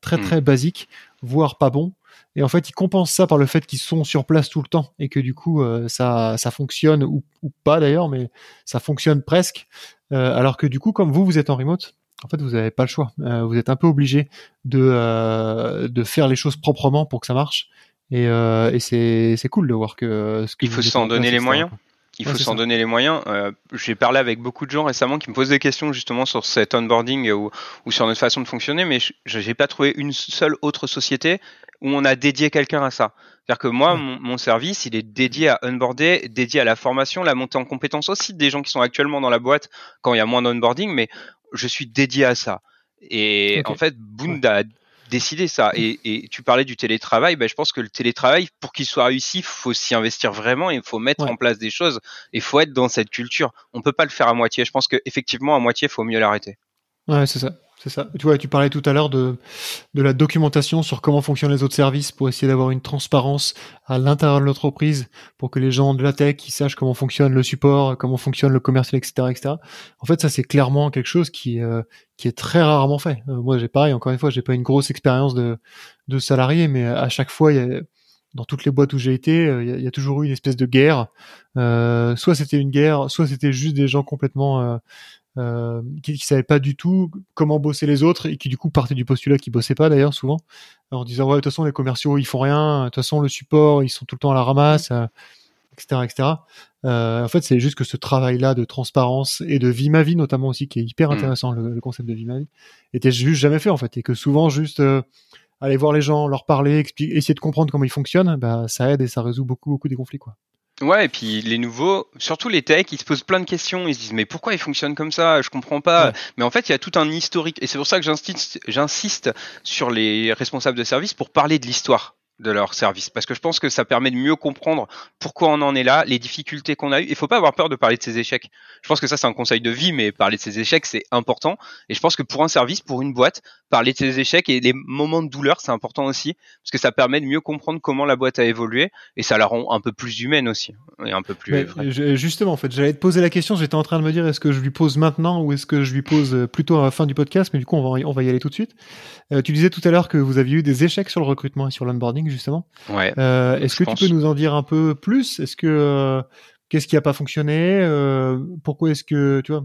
très, hmm. très basique, voire pas bon et en fait, ils compensent ça par le fait qu'ils sont sur place tout le temps et que du coup, euh, ça, ça fonctionne ou, ou pas d'ailleurs, mais ça fonctionne presque. Euh, alors que du coup, comme vous, vous êtes en remote, en fait, vous n'avez pas le choix. Euh, vous êtes un peu obligé de, de faire les choses proprement pour que ça marche. Et, et c'est, cool de voir que ce Il faut s'en donner les moyens. Il faut s'en donner les moyens. Euh, J'ai parlé avec beaucoup de gens récemment qui me posent des questions justement sur cet onboarding ou, ou sur notre façon de fonctionner, mais je n'ai pas trouvé une seule autre société où on a dédié quelqu'un à ça. C'est-à-dire que moi, mon, service, il est dédié à onboarder, dédié à la formation, la montée en compétences aussi des gens qui sont actuellement dans la boîte quand il y a moins d'onboarding, mais je suis dédié à ça. Et en fait, Boond a décider ça. Et, tu parlais du télétravail, ben, je pense que le télétravail, pour qu'il soit réussi, il faut s'y investir vraiment, il faut mettre en place des choses, il faut être dans cette culture. On peut pas le faire à moitié. Je pense qu'effectivement, à moitié, il faut mieux l'arrêter. Ouais, c'est ça. C'est ça. Tu vois, tu parlais tout à l'heure de, de la documentation sur comment fonctionnent les autres services pour essayer d'avoir une transparence à l'intérieur de l'entreprise pour que les gens de la tech ils sachent comment fonctionne le support, comment fonctionne le commercial, etc., etc. En fait, ça c'est clairement quelque chose qui euh, qui est très rarement fait. Euh, moi, j'ai pareil. Encore une fois, j'ai pas une grosse expérience de de salarié, mais à chaque fois, y a, dans toutes les boîtes où j'ai été, euh, il y, a toujours eu une espèce de guerre. Euh, soit c'était une guerre, soit c'était juste des gens complètement euh, qui, qui savaient pas du tout comment bosser les autres et qui du coup partaient du postulat qu'ils bossaient pas d'ailleurs souvent en disant ouais de toute façon les commerciaux ils font rien de toute façon le support ils sont tout le temps à la ramasse etc euh, etc euh, en fait c'est juste que ce travail là de transparence et de vie ma vie notamment aussi qui est hyper mm. intéressant le, concept de vie ma vie était juste jamais fait en fait et que souvent juste euh, aller voir les gens leur parler expliquer, essayer de comprendre comment ils fonctionnent bah ça aide et ça résout beaucoup beaucoup des conflits quoi Ouais, et puis les nouveaux, surtout les techs, ils se posent plein de questions. Ils se disent mais pourquoi ils fonctionnent comme ça? Je comprends pas. Mais en fait, il y a tout un historique, et c'est pour ça que j'insiste, j'insiste sur les responsables de service pour parler de l'histoire de leur service parce que je pense que ça permet de mieux comprendre pourquoi on en est là, les difficultés qu'on a eues. Il faut pas avoir peur de parler de ses échecs. Je pense que ça c'est un conseil de vie, mais parler de ses échecs c'est important. Et je pense que pour un service, pour une boîte, parler de ses échecs et les moments de douleur c'est important aussi parce que ça permet de mieux comprendre comment la boîte a évolué et ça la rend un peu plus humaine aussi et un peu plus. justement, en fait, j'allais te poser la question. J'étais en train de me dire est-ce que je lui pose maintenant ou est-ce que je lui pose plutôt à la fin du podcast, mais du coup on va on va y aller tout de suite. Euh, tu disais tout à l'heure que vous aviez eu des échecs sur le recrutement et sur l'onboarding justement. Ouais. Euh, est-ce que tu peux nous en dire un peu plus? Est-ce que euh, qu'est-ce qui a pas fonctionné? Pourquoi est-ce que tu vois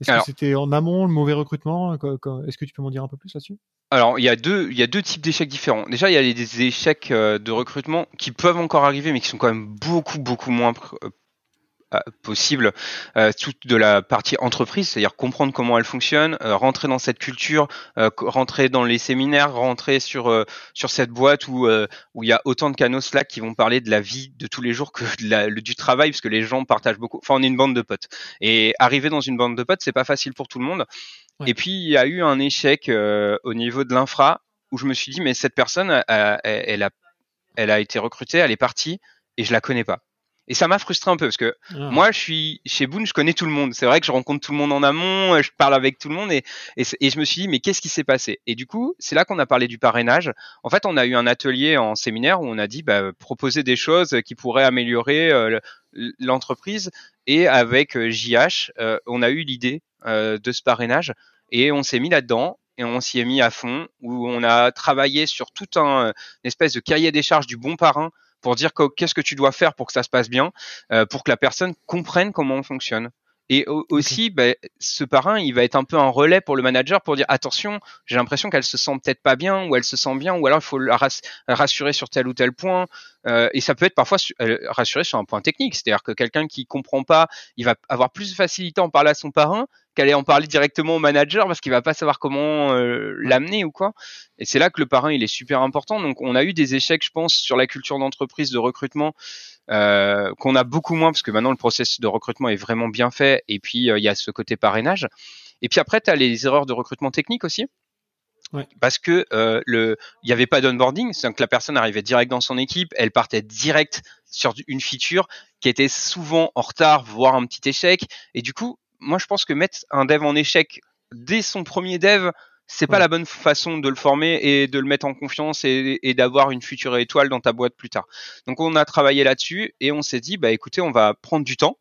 Est-ce que c'était en amont le mauvais recrutement? Est-ce que tu peux m'en dire un peu plus là-dessus? Alors, il y a deux, il y a deux types d'échecs différents. Déjà, il y a des échecs de recrutement qui peuvent encore arriver, mais qui sont quand même beaucoup, beaucoup moins euh, possible euh, toute de la partie entreprise, c'est-à-dire comprendre comment elle fonctionne, euh, rentrer dans cette culture, rentrer dans les séminaires, rentrer sur sur cette boîte où où il y a autant de canaux Slack qui vont parler de la vie de tous les jours que de la, du travail, parce que les gens partagent beaucoup. Enfin, on est une bande de potes et arriver dans une bande de potes, c'est pas facile pour tout le monde. Et puis il y a eu un échec au niveau de l'infra où je me suis dit mais cette personne, elle a elle a été recrutée, elle est partie et je la connais pas. Et ça m'a frustré un peu parce que ah. moi, je suis chez Boone, je connais tout le monde. C'est vrai que je rencontre tout le monde en amont, je parle avec tout le monde et, et, je me suis dit, mais qu'est-ce qui s'est passé? Et du coup, c'est là qu'on a parlé du parrainage. En fait, on a eu un atelier en séminaire où on a dit, bah, proposer des choses qui pourraient améliorer euh, l'entreprise. Et avec JH, euh, euh, on a eu l'idée de ce parrainage et on s'est mis là-dedans et on s'y est mis à fond où on a travaillé sur tout un une espèce de cahier des charges du bon parrain pour dire qu'est-ce que tu dois faire pour que ça se passe bien, euh, pour que la personne comprenne comment on fonctionne. Et aussi, ben, ce parrain, il va être un peu un relais pour le manager pour dire attention, j'ai l'impression qu'elle se sent peut-être pas bien, ou elle se sent bien, ou alors il faut la rassurer sur tel ou tel point. Euh, et ça peut être parfois euh, rassurer sur un point technique, c'est-à-dire que quelqu'un qui comprend pas, il va avoir plus de facilité à en parler à son parrain qu'aller en parler directement au manager parce qu'il va pas savoir comment euh, l'amener ou quoi. Et c'est là que le parrain il est super important. Donc on a eu des échecs, je pense, sur la culture d'entreprise de recrutement euh, qu'on a beaucoup moins parce que maintenant le processus de recrutement est vraiment bien fait. Et puis euh, il y a ce côté parrainage. Et puis après tu as les erreurs de recrutement technique aussi. Ouais. Parce que euh, le, il n'y avait pas d'onboarding, c'est que la personne arrivait direct dans son équipe, elle partait direct sur une feature qui était souvent en retard, voire un petit échec, et du coup, moi je pense que mettre un dev en échec dès son premier dev, c'est pas la bonne façon de le former et de le mettre en confiance et, et d'avoir une future étoile dans ta boîte plus tard. Donc on a travaillé là-dessus et on s'est dit bah écoutez on va prendre du temps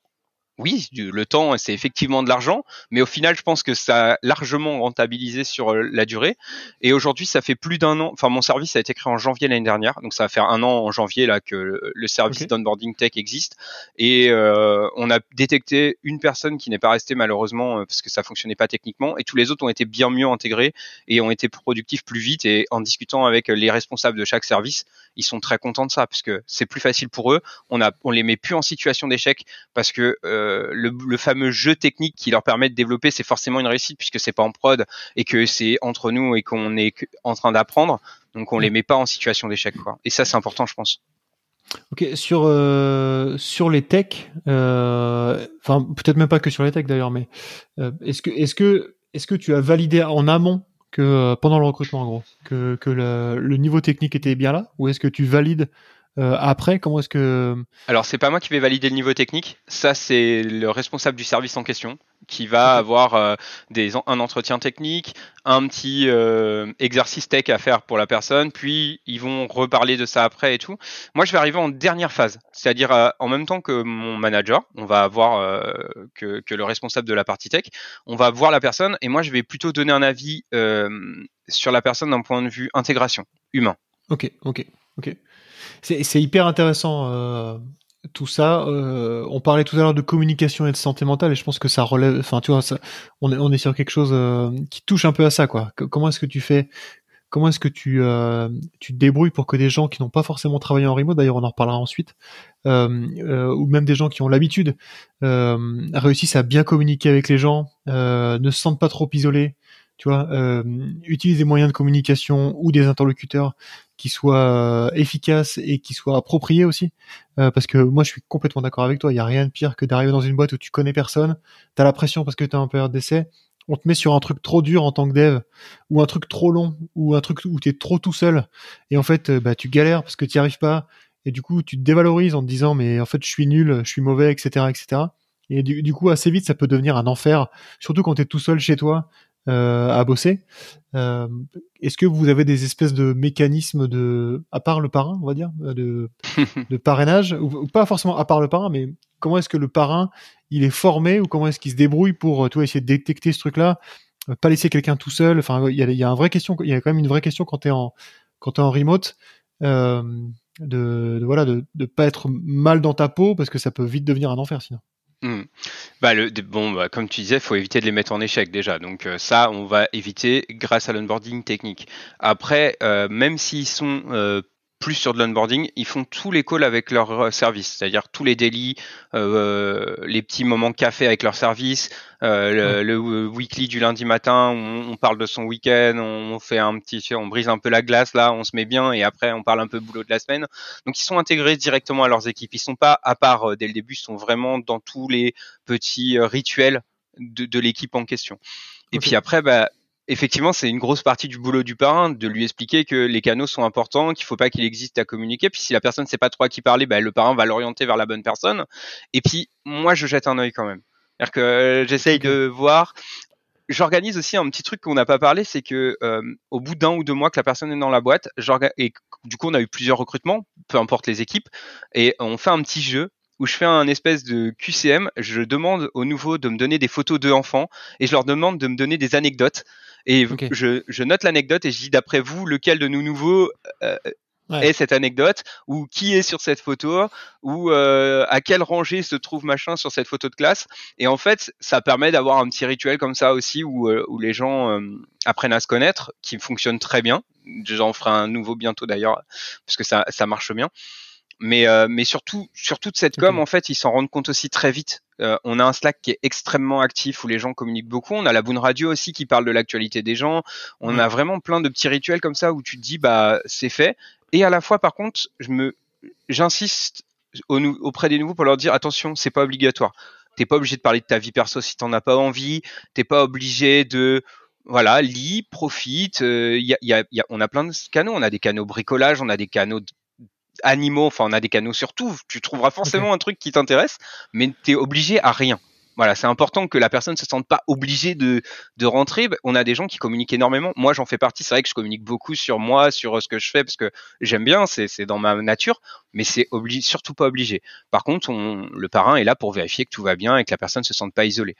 oui, le temps, c'est effectivement de l'argent, mais au final, je pense que ça a largement rentabilisé sur euh, la durée. Et aujourd'hui, ça fait plus d'un an. Enfin, mon service a été créé en janvier l'année dernière, donc ça va faire un an en janvier là que le service d'onboarding tech existe. Et euh, on a détecté une personne qui n'est pas restée malheureusement euh, parce que ça fonctionnait pas techniquement, et tous les autres ont été bien mieux intégrés et ont été productifs plus vite. Et en discutant avec les responsables de chaque service, ils sont très contents de ça parce que c'est plus facile pour eux. On a, on les met plus en situation d'échec parce que euh, le, le, fameux jeu technique qui leur permet de développer, c'est forcément une réussite puisque c'est pas en prod et que c'est entre nous et qu'on est en train d'apprendre. Donc on les met pas en situation d'échec, quoi. Et ça, c'est important, je pense. Ok, sur euh, sur les techs, euh, enfin peut-être même pas que sur les techs d'ailleurs, mais euh, est-ce que est-ce que est-ce que tu as validé en amont que euh, pendant le recrutement en gros que le niveau technique était bien là, ou est-ce que tu valides euh, après, comment est-ce que Alors c'est pas moi qui vais valider le niveau technique, ça c'est le responsable du service en question qui va avoir euh, des, un entretien technique, un petit euh, exercice tech à faire pour la personne, puis ils vont reparler de ça après et tout. Moi je vais arriver en dernière phase, c'est-à-dire en même temps que mon manager, on va avoir que, que, le responsable de la partie tech, on va voir la personne et moi je vais plutôt donner un avis sur la personne d'un point de vue intégration humain. Ok, ok, ok. C'est hyper intéressant euh, tout ça. Euh, on parlait tout à l'heure de communication et de santé mentale et je pense que ça relève. Enfin, tu vois, on, est, on sur quelque chose euh, qui touche un peu à ça, quoi. comment est-ce que tu fais Comment est-ce que tu euh, tu te débrouilles pour que des gens qui n'ont pas forcément travaillé en remote, d'ailleurs on en reparlera ensuite, ou même des gens qui ont l'habitude, réussissent à bien communiquer avec les gens, ne se sentent pas trop isolés, tu vois, euh, utilise des moyens de communication ou des interlocuteurs qui soient euh, efficaces et qui soient appropriés aussi. Euh, parce que moi, je suis complètement d'accord avec toi. Il y a rien de pire que d'arriver dans une boîte où tu connais personne, t'as la pression parce que t'es en période d'essai, on te met sur un truc trop dur en tant que dev, ou un truc trop long, ou un truc où t'es trop tout seul, et en fait, bah, tu galères parce que t'y arrives pas, et du coup, tu te dévalorises en te disant, mais en fait, je suis nul, je suis mauvais, etc., etc. Et du, du, coup, assez vite, ça peut devenir un enfer, surtout quand tu es tout seul chez toi, à bosser. Euh, Est-ce que vous avez des espèces de mécanismes de, à part le parrain, on va dire, de, (laughs) de parrainage, ou, pas forcément à part le parrain, mais comment est-ce que le parrain il est formé ou comment est-ce qu'il se débrouille pour toi essayer de détecter ce truc-là, pas laisser quelqu'un tout seul? Enfin, il y a, y a un vrai question, il y a quand même une vraie question quand t'es en quand t'es en remote. Euh, de, de, voilà de, de pas être mal dans ta peau parce que ça peut vite devenir un enfer sinon. Hmm. Bah, le, bon, bah, comme tu disais, il faut éviter de les mettre en échec déjà. Donc euh, ça, on va éviter grâce à l'onboarding technique. Après, euh, même s'ils sont euh, plus sur de l'onboarding, ils font tous les calls avec leur euh, service, c'est-à-dire tous les délits, euh, les petits moments café avec leur service, euh, le, weekly du lundi matin, on, on parle de son week-end, on, fait un petit, on brise un peu la glace là, on se met bien et après on parle un peu boulot de la semaine. Donc ils sont intégrés directement à leurs équipes, ils sont pas à part dès le début, ils sont vraiment dans tous les petits rituels de, de l'équipe en question. Et puis après, bah, effectivement, c'est une grosse partie du boulot du parrain de lui expliquer que les canaux sont importants, qu'il faut pas qu'il existe à communiquer. Puis si la personne sait pas trop à qui parler, bah, le parrain va l'orienter vers la bonne personne. Et puis moi, je jette un œil quand même. C'est-à-dire que euh, j'essaye de voir. J'organise aussi un petit truc qu'on n'a pas parlé, c'est que euh, au bout d'un ou deux mois que la personne est dans la boîte, et du coup on a eu plusieurs recrutements, peu importe les équipes, et on fait un petit jeu où je fais un espèce de QCM. Je demande aux nouveaux de me donner des photos d'enfants et je leur demande de me donner des anecdotes. Et je, je, note l'anecdote et je dis d'après vous lequel de nous nouveaux euh, est cette anecdote ou qui est sur cette photo ou euh, à quelle rangée se trouve machin sur cette photo de classe. Et en fait, ça permet d'avoir un petit rituel comme ça aussi où, euh, où les gens apprennent à se connaître, qui fonctionne très bien. J'en ferai un nouveau bientôt d'ailleurs parce que ça, ça marche bien. Mais euh, mais surtout sur toute cette com en fait ils s'en rendent compte aussi très vite euh, on a un Slack qui est extrêmement actif où les gens communiquent beaucoup. On a la Boone Radio aussi qui parle de l'actualité des gens. On a vraiment plein de petits rituels comme ça où tu te dis bah c'est fait. Et à la fois par contre je me j'insiste auprès des nouveaux pour leur dire attention c'est pas obligatoire. T'es pas obligé de parler de ta vie perso si t'en as pas envie. T'es pas obligé de voilà, lis, profite. Euh, y a, y a, on a plein de canaux. On a des canaux bricolage, on a des canaux animaux, enfin on a des canaux sur tout, tu trouveras forcément un truc qui t'intéresse, mais tu es obligé à rien. Voilà, c'est important que la personne se sente pas obligée de, de rentrer. On a des gens qui communiquent énormément. Moi, j'en fais partie. C'est vrai que je communique beaucoup sur moi, sur ce que je fais, parce que j'aime bien, c'est dans ma nature, mais c'est surtout pas obligé. Par contre, on, le parrain est là pour vérifier que tout va bien et que la personne se sente pas isolée.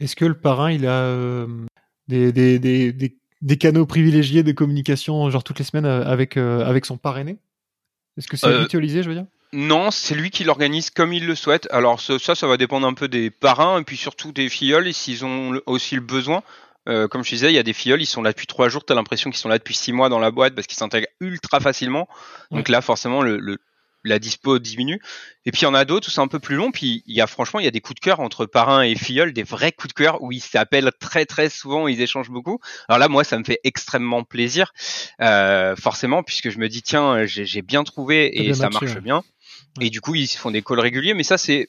Est-ce que le parrain, il a euh, des, des, des, des, canaux privilégiés de communication, genre toutes les semaines, euh, avec, euh, avec son parrainé? Est-ce que c'est euh, mutualisé, je veux dire? Non, c'est lui qui l'organise comme il le souhaite. Alors ça, ça va dépendre un peu des parrains et puis surtout des filleuls s'ils ont aussi le besoin. Euh, comme je disais, il y a des filleuls, ils sont là depuis trois jours, tu as l'impression qu'ils sont là depuis six mois dans la boîte parce qu'ils s'intègrent ultra facilement. Donc là, forcément, le, le, la dispo diminue. Et puis il y en a d'autres où c'est un peu plus long. Puis il y a franchement, il y a des coups de cœur entre parrain et filleul, des vrais coups de cœur où ils s'appellent très très souvent, ils échangent beaucoup. Alors là, moi, ça me fait extrêmement plaisir, euh, forcément, puisque je me dis tiens, j'ai bien trouvé et ça marche bien. Et du coup, ils font des calls réguliers. Mais ça, c'est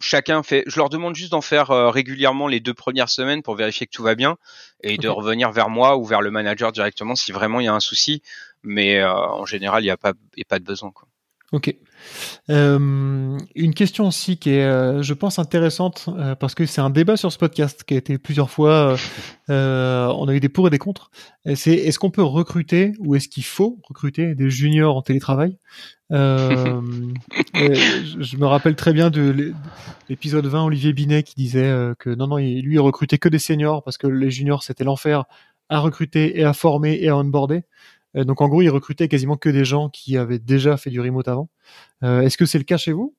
chacun fait. Je leur demande juste d'en faire euh, régulièrement les deux premières semaines pour vérifier que tout va bien et de revenir vers moi ou vers le manager directement si vraiment il y a un souci. Mais euh, en général, il n'y a pas, y a pas de besoin. Quoi. Ok. Euh, une question aussi qui est, euh, je pense, intéressante euh, parce que c'est un débat sur ce podcast qui a été plusieurs fois. on a eu des pour et des contre. C'est est-ce qu'on peut recruter ou est-ce qu'il faut recruter des juniors en télétravail? (laughs) Je, me rappelle très bien de l'épisode 20, Olivier Binet qui disait que non, non, lui il recrutait que des seniors parce que les juniors c'était l'enfer à recruter et à former et à onboarder. Euh, donc en gros, ils recrutaient quasiment que des gens qui avaient déjà fait du remote avant. Euh, est-ce que c'est le cas chez vous?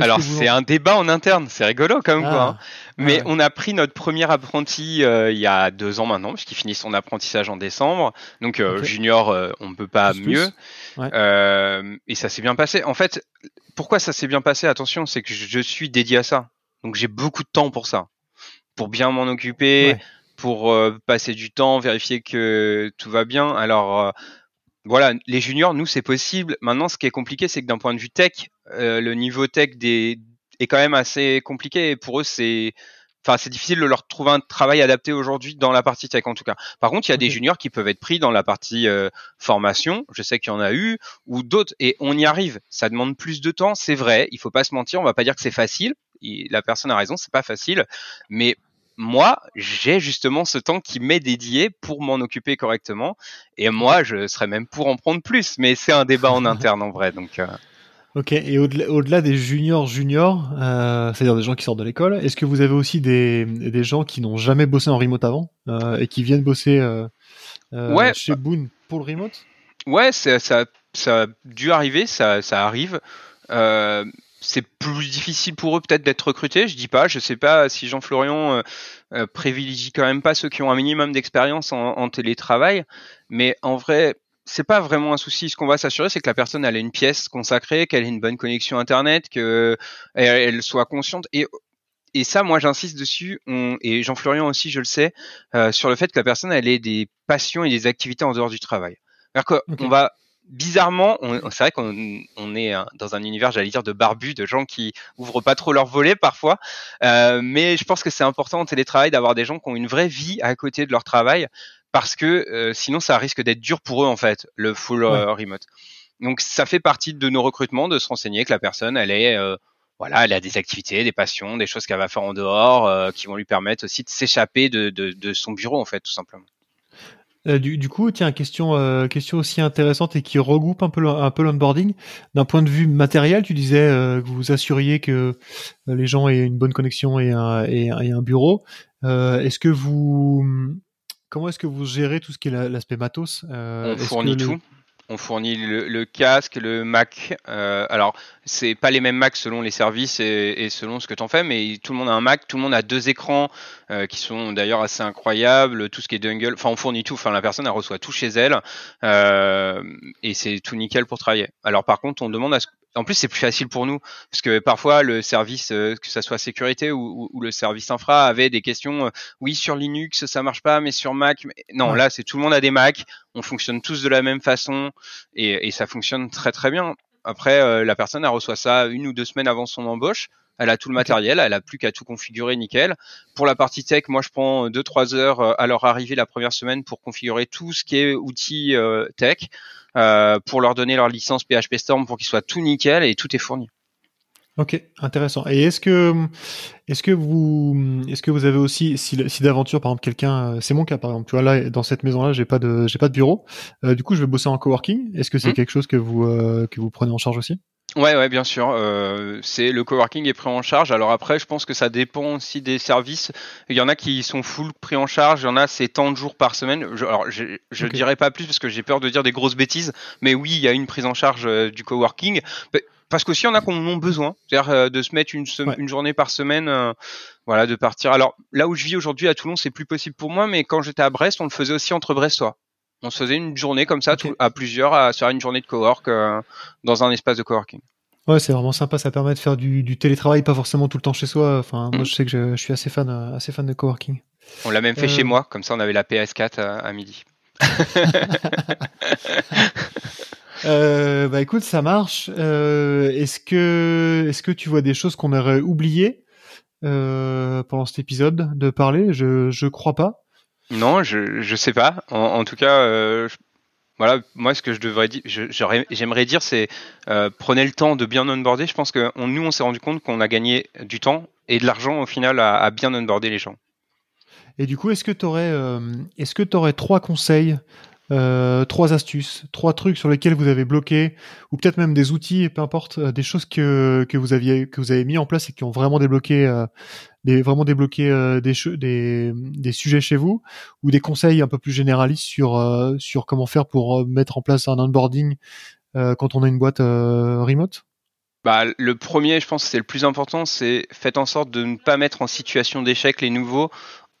Alors c'est un débat en interne, c'est rigolo quand même quoi. Hein. Ah. Mais on a pris notre premier apprenti euh, il y a deux ans maintenant, puisqu'il finit son apprentissage en décembre. Donc junior, on ne peut pas mieux. et ça s'est bien passé. En fait, pourquoi ça s'est bien passé? Attention, c'est que je suis dédié à ça. Donc j'ai beaucoup de temps pour ça, pour bien m'en occuper, pour euh, passer du temps, vérifier que tout va bien. Alors euh, voilà, les juniors, nous c'est possible. Maintenant, ce qui est compliqué, c'est que d'un point de vue tech, euh, le niveau tech des est quand même assez compliqué. Et pour eux, c'est enfin c'est difficile de leur trouver un travail adapté aujourd'hui dans la partie tech en tout cas. Par contre, il y a des juniors qui peuvent être pris dans la partie formation. Je sais qu'il y en a eu ou d'autres et on y arrive. Ça demande plus de temps, c'est vrai. Il faut pas se mentir. On va pas dire que c'est facile. la personne a raison, c'est pas facile, mais moi, j'ai justement ce temps qui m'est dédié pour m'en occuper correctement. Et moi, je serais même pour en prendre plus. Mais c'est un débat en (laughs) interne en vrai. Donc. Euh. Ok. Et au-delà, des juniors juniors, euh, c'est-à-dire des gens qui sortent de l'école, est-ce que vous avez aussi des, des gens qui n'ont jamais bossé en remote avant euh, et qui viennent bosser chez Boone pour le remote? Ouais, ça, ça, ça, a dû arriver. Ça, ça arrive c'est plus difficile pour eux peut-être d'être recrutés. Je dis pas, je sais pas si Jean Florian euh, euh, privilégie quand même pas ceux qui ont un minimum d'expérience en, télétravail, mais en vrai, c'est pas vraiment un souci. Ce qu'on va s'assurer, c'est que la personne elle ait une pièce consacrée, qu'elle ait une bonne connexion internet, que elle, soit consciente et et ça, moi, j'insiste dessus, et Jean Florian aussi, je le sais, euh, sur le fait que la personne, elle ait des passions et des activités en dehors du travail. cest qu'on va bizarrement, c'est vrai qu'on est dans un univers, j'allais dire, de barbus, de gens qui ouvrent pas trop leur volets parfois. Euh, mais je pense que c'est important en télétravail d'avoir des gens qui ont une vraie vie à côté de leur travail, parce que euh, sinon ça risque d'être dur pour eux en fait, le full euh, remote. Donc ça fait partie de nos recrutements de se renseigner que la personne, elle est voilà, elle a des activités, des passions, des choses qu'elle va faire en dehors, qui vont lui permettre aussi de s'échapper de, de son bureau en fait, tout simplement. Euh, du, du, coup, tiens, question, euh, question aussi intéressante et qui regroupe un peu, un peu l'onboarding. D'un point de vue matériel, tu disais euh, que vous assuriez que les gens aient une bonne connexion et un, et, un bureau. est-ce que vous, comment est-ce que vous gérez tout ce qui est l'aspect matos On fournit tout on fournit le, casque, le Mac. Euh, alors, c'est pas les mêmes Macs selon les services et, selon ce que tu en fais, mais tout le monde a un Mac, tout le monde a deux écrans euh, qui sont d'ailleurs assez incroyables. Tout ce qui est dongle, enfin, on fournit tout. Enfin, la personne elle reçoit tout chez elle euh, et c'est tout nickel pour travailler. Alors, par contre, on demande à ce en plus, c'est plus facile pour nous parce que parfois le service, euh, que ça soit sécurité ou, le service infra, avait des questions. Euh, oui, sur Linux, ça marche pas, mais sur Mac, non. Là, c'est tout le monde a des Mac. On fonctionne tous de la même façon et, ça fonctionne très très bien. Après, euh, la personne elle reçoit ça une ou deux semaines avant son embauche. Elle a tout le matériel, elle a plus qu'à tout configurer nickel. Pour la partie tech, moi je prends 2-3 heures à leur arrivée la première semaine pour configurer tout ce qui est outils tech. Euh, pour leur donner leur licence PHP Storm pour qu'ils soient tout nickel et tout est fourni. Ok, intéressant. Et est-ce que, est-ce que vous, est-ce que vous avez aussi, si, si d'aventure, par exemple, quelqu'un, euh, c'est mon cas, par exemple, tu vois, là, dans cette maison-là, j'ai pas de, j'ai pas de bureau. Euh, du coup, je vais bosser en coworking. Est-ce que c'est hmm. quelque chose que vous, que vous prenez en charge aussi? Ouais, ouais, bien sûr. Euh, c'est le coworking est pris en charge. Alors après, je pense que ça dépend aussi des services. Il y en a qui sont full pris en charge. Il y en a c'est tant de jours par semaine. Je, alors je, je dirais pas plus parce que j'ai peur de dire des grosses bêtises. Mais oui, il y a une prise en charge euh, du coworking. Parce qu'aussi, il y en a qui en ont besoin, c'est-à-dire euh, de se mettre une, une journée par semaine, euh, voilà, de partir. Alors là où je vis aujourd'hui à Toulon, c'est plus possible pour moi, mais quand j'étais à Brest, on le faisait aussi entre Brestois. On se faisait une journée comme ça, à plusieurs, à faire une journée de cowork euh, dans un espace de coworking. Ouais, c'est vraiment sympa. Ça permet de faire du, du, télétravail, pas forcément tout le temps chez soi. Enfin, moi, mm. je sais que je, je, suis assez fan, assez fan de coworking. On l'a même fait chez moi, comme ça, on avait la PS4 à, à midi. (laughs) Euh, bah écoute, ça marche. Euh, est-ce que est-ce que tu vois des choses qu'on aurait oubliées euh, pendant cet épisode de parler? Je je crois pas. Non, je je sais pas. En, tout cas, euh, voilà, moi ce que je devrais dire, j'aimerais dire, c'est euh, prenez le temps de bien onboarder. Je pense que nous on s'est rendu compte qu'on a gagné du temps et de l'argent au final à, à, bien onboarder les gens. Et du coup, est-ce que tu aurais, euh, est-ce que trois conseils euh, trois astuces, trois trucs sur lesquels vous avez bloqué, ou peut-être même des outils, peu importe, euh, des choses que, que vous aviez que vous avez mis en place et qui ont vraiment débloqué, euh, des, vraiment débloqué des, des, sujets chez vous, ou des conseils un peu plus généralistes sur sur comment faire pour mettre en place un onboarding quand on a une boîte remote? Bah, le premier, je pense, c'est le plus important, c'est faites en sorte de ne pas mettre en situation d'échec les nouveaux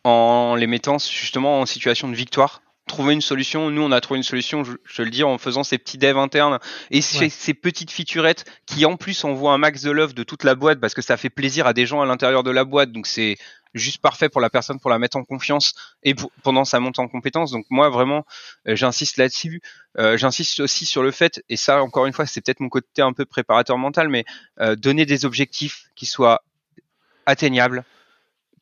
en les mettant justement en situation de victoire trouver une solution. Nous, on a trouvé une solution, je, je le dis, en faisant ces petits devs internes et ces, petites featurettes qui, en plus, envoient un max de love de toute la boîte parce que ça fait plaisir à des gens à l'intérieur de la boîte. Donc, c'est juste parfait pour la personne pour la mettre en confiance et pendant sa montée en compétence. Donc, moi, vraiment, euh, j'insiste là-dessus. Euh, j'insiste aussi sur le fait, et ça, encore une fois, c'est peut-être mon côté un peu préparateur mental, mais euh, donner des objectifs qui soient atteignables,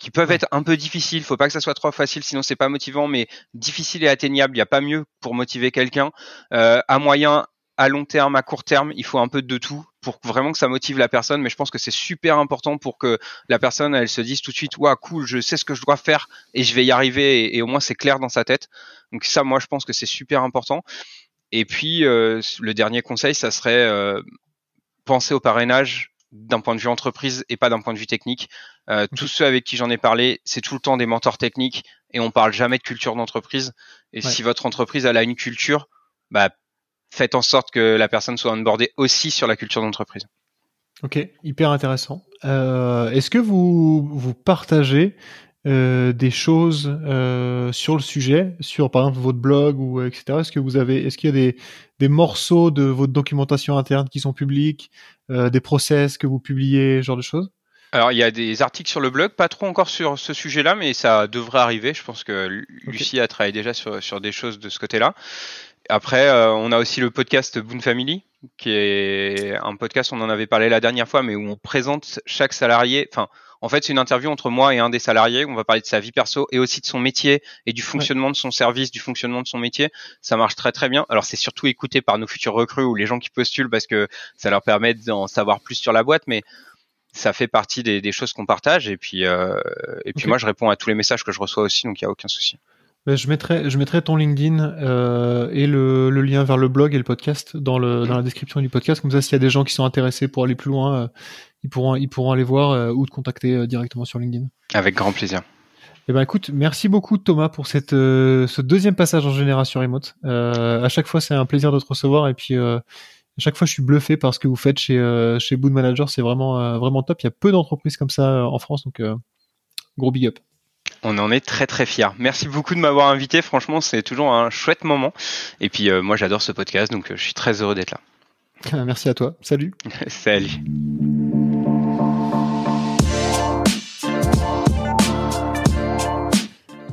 qui peuvent être un peu difficiles. Faut pas que ça soit trop facile, sinon c'est pas motivant, mais difficile et atteignable. Il n'y a pas mieux pour motiver quelqu'un. Euh, à moyen, à long terme, à court terme, il faut un peu de tout pour vraiment que ça motive la personne. Mais je pense que c'est super important pour que la personne, elle se dise tout de suite, waouh, cool, je sais ce que je dois faire et je vais y arriver. Et, au moins c'est clair dans sa tête. Donc ça, moi, je pense que c'est super important. Et puis euh, le dernier conseil, ça serait euh, penser au parrainage d'un point de vue entreprise et pas d'un point de vue technique. Euh, tous ceux avec qui j'en ai parlé, c'est tout le temps des mentors techniques et on parle jamais de culture d'entreprise. Et si votre entreprise elle a une culture, bah faites en sorte que la personne soit onboardée aussi sur la culture d'entreprise. Ok, hyper intéressant. Euh, Est-ce que vous vous partagez euh, des choses euh, sur le sujet, sur par exemple votre blog ou etc. Est-ce que vous avez, est-ce qu'il y a des, des morceaux de votre documentation interne qui sont publics, euh, des process que vous publiez, ce genre de choses? Alors il y a des articles sur le blog, pas trop encore sur ce sujet-là, mais ça devrait arriver. Je pense que Lucie a travaillé déjà sur, sur des choses de ce côté-là. Après, euh, on a aussi le podcast Boon Family, qui est un podcast, on en avait parlé la dernière fois, mais où on présente chaque salarié. Enfin, en fait, c'est une interview entre moi et un des salariés. On va parler de sa vie perso et aussi de son métier et du fonctionnement de son service, du fonctionnement de son métier. Ça marche très très bien. Alors, c'est surtout écouté par nos futurs recrues ou les gens qui postulent parce que ça leur permet d'en savoir plus sur la boîte, mais ça fait partie des, choses qu'on partage. Et puis, euh, et puis moi, je réponds à tous les messages que je reçois aussi, donc il n'y a aucun souci. Ben, je mettrai, je mettrai ton LinkedIn euh, et le, le, lien vers le blog et le podcast dans, le, dans la description du podcast. Comme ça, s'il y a des gens qui sont intéressés pour aller plus loin, euh, ils pourront, ils pourront aller voir euh, ou te contacter euh, directement sur LinkedIn. Avec grand plaisir. Eh ben écoute, merci beaucoup Thomas pour cette, ce deuxième passage en génération remote. à chaque fois, c'est un plaisir de te recevoir et puis à chaque fois, je suis bluffé par ce que vous faites chez chez Boot Manager. C'est vraiment vraiment top. Il y a peu d'entreprises comme ça en France, donc gros big up. On en est très très fiers. Merci beaucoup de m'avoir invité. Franchement, c'est toujours un chouette moment. Et puis moi, j'adore ce podcast, donc je suis très heureux d'être là. (laughs) Merci à toi. Salut. (laughs) Salut.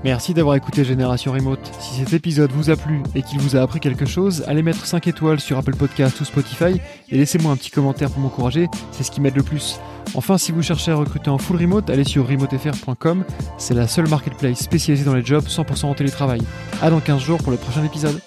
Merci d'avoir écouté Génération Remote. Si cet épisode vous a plu et qu'il vous a appris quelque chose, allez mettre 5 étoiles sur Apple Podcast ou Spotify et laissez-moi un petit commentaire pour m'encourager, c'est ce qui m'aide le plus. Enfin, si vous cherchez à recruter en full remote, allez sur remotefr.com, c'est la seule marketplace spécialisée dans les jobs 100% en télétravail. À dans 15 jours pour le prochain épisode.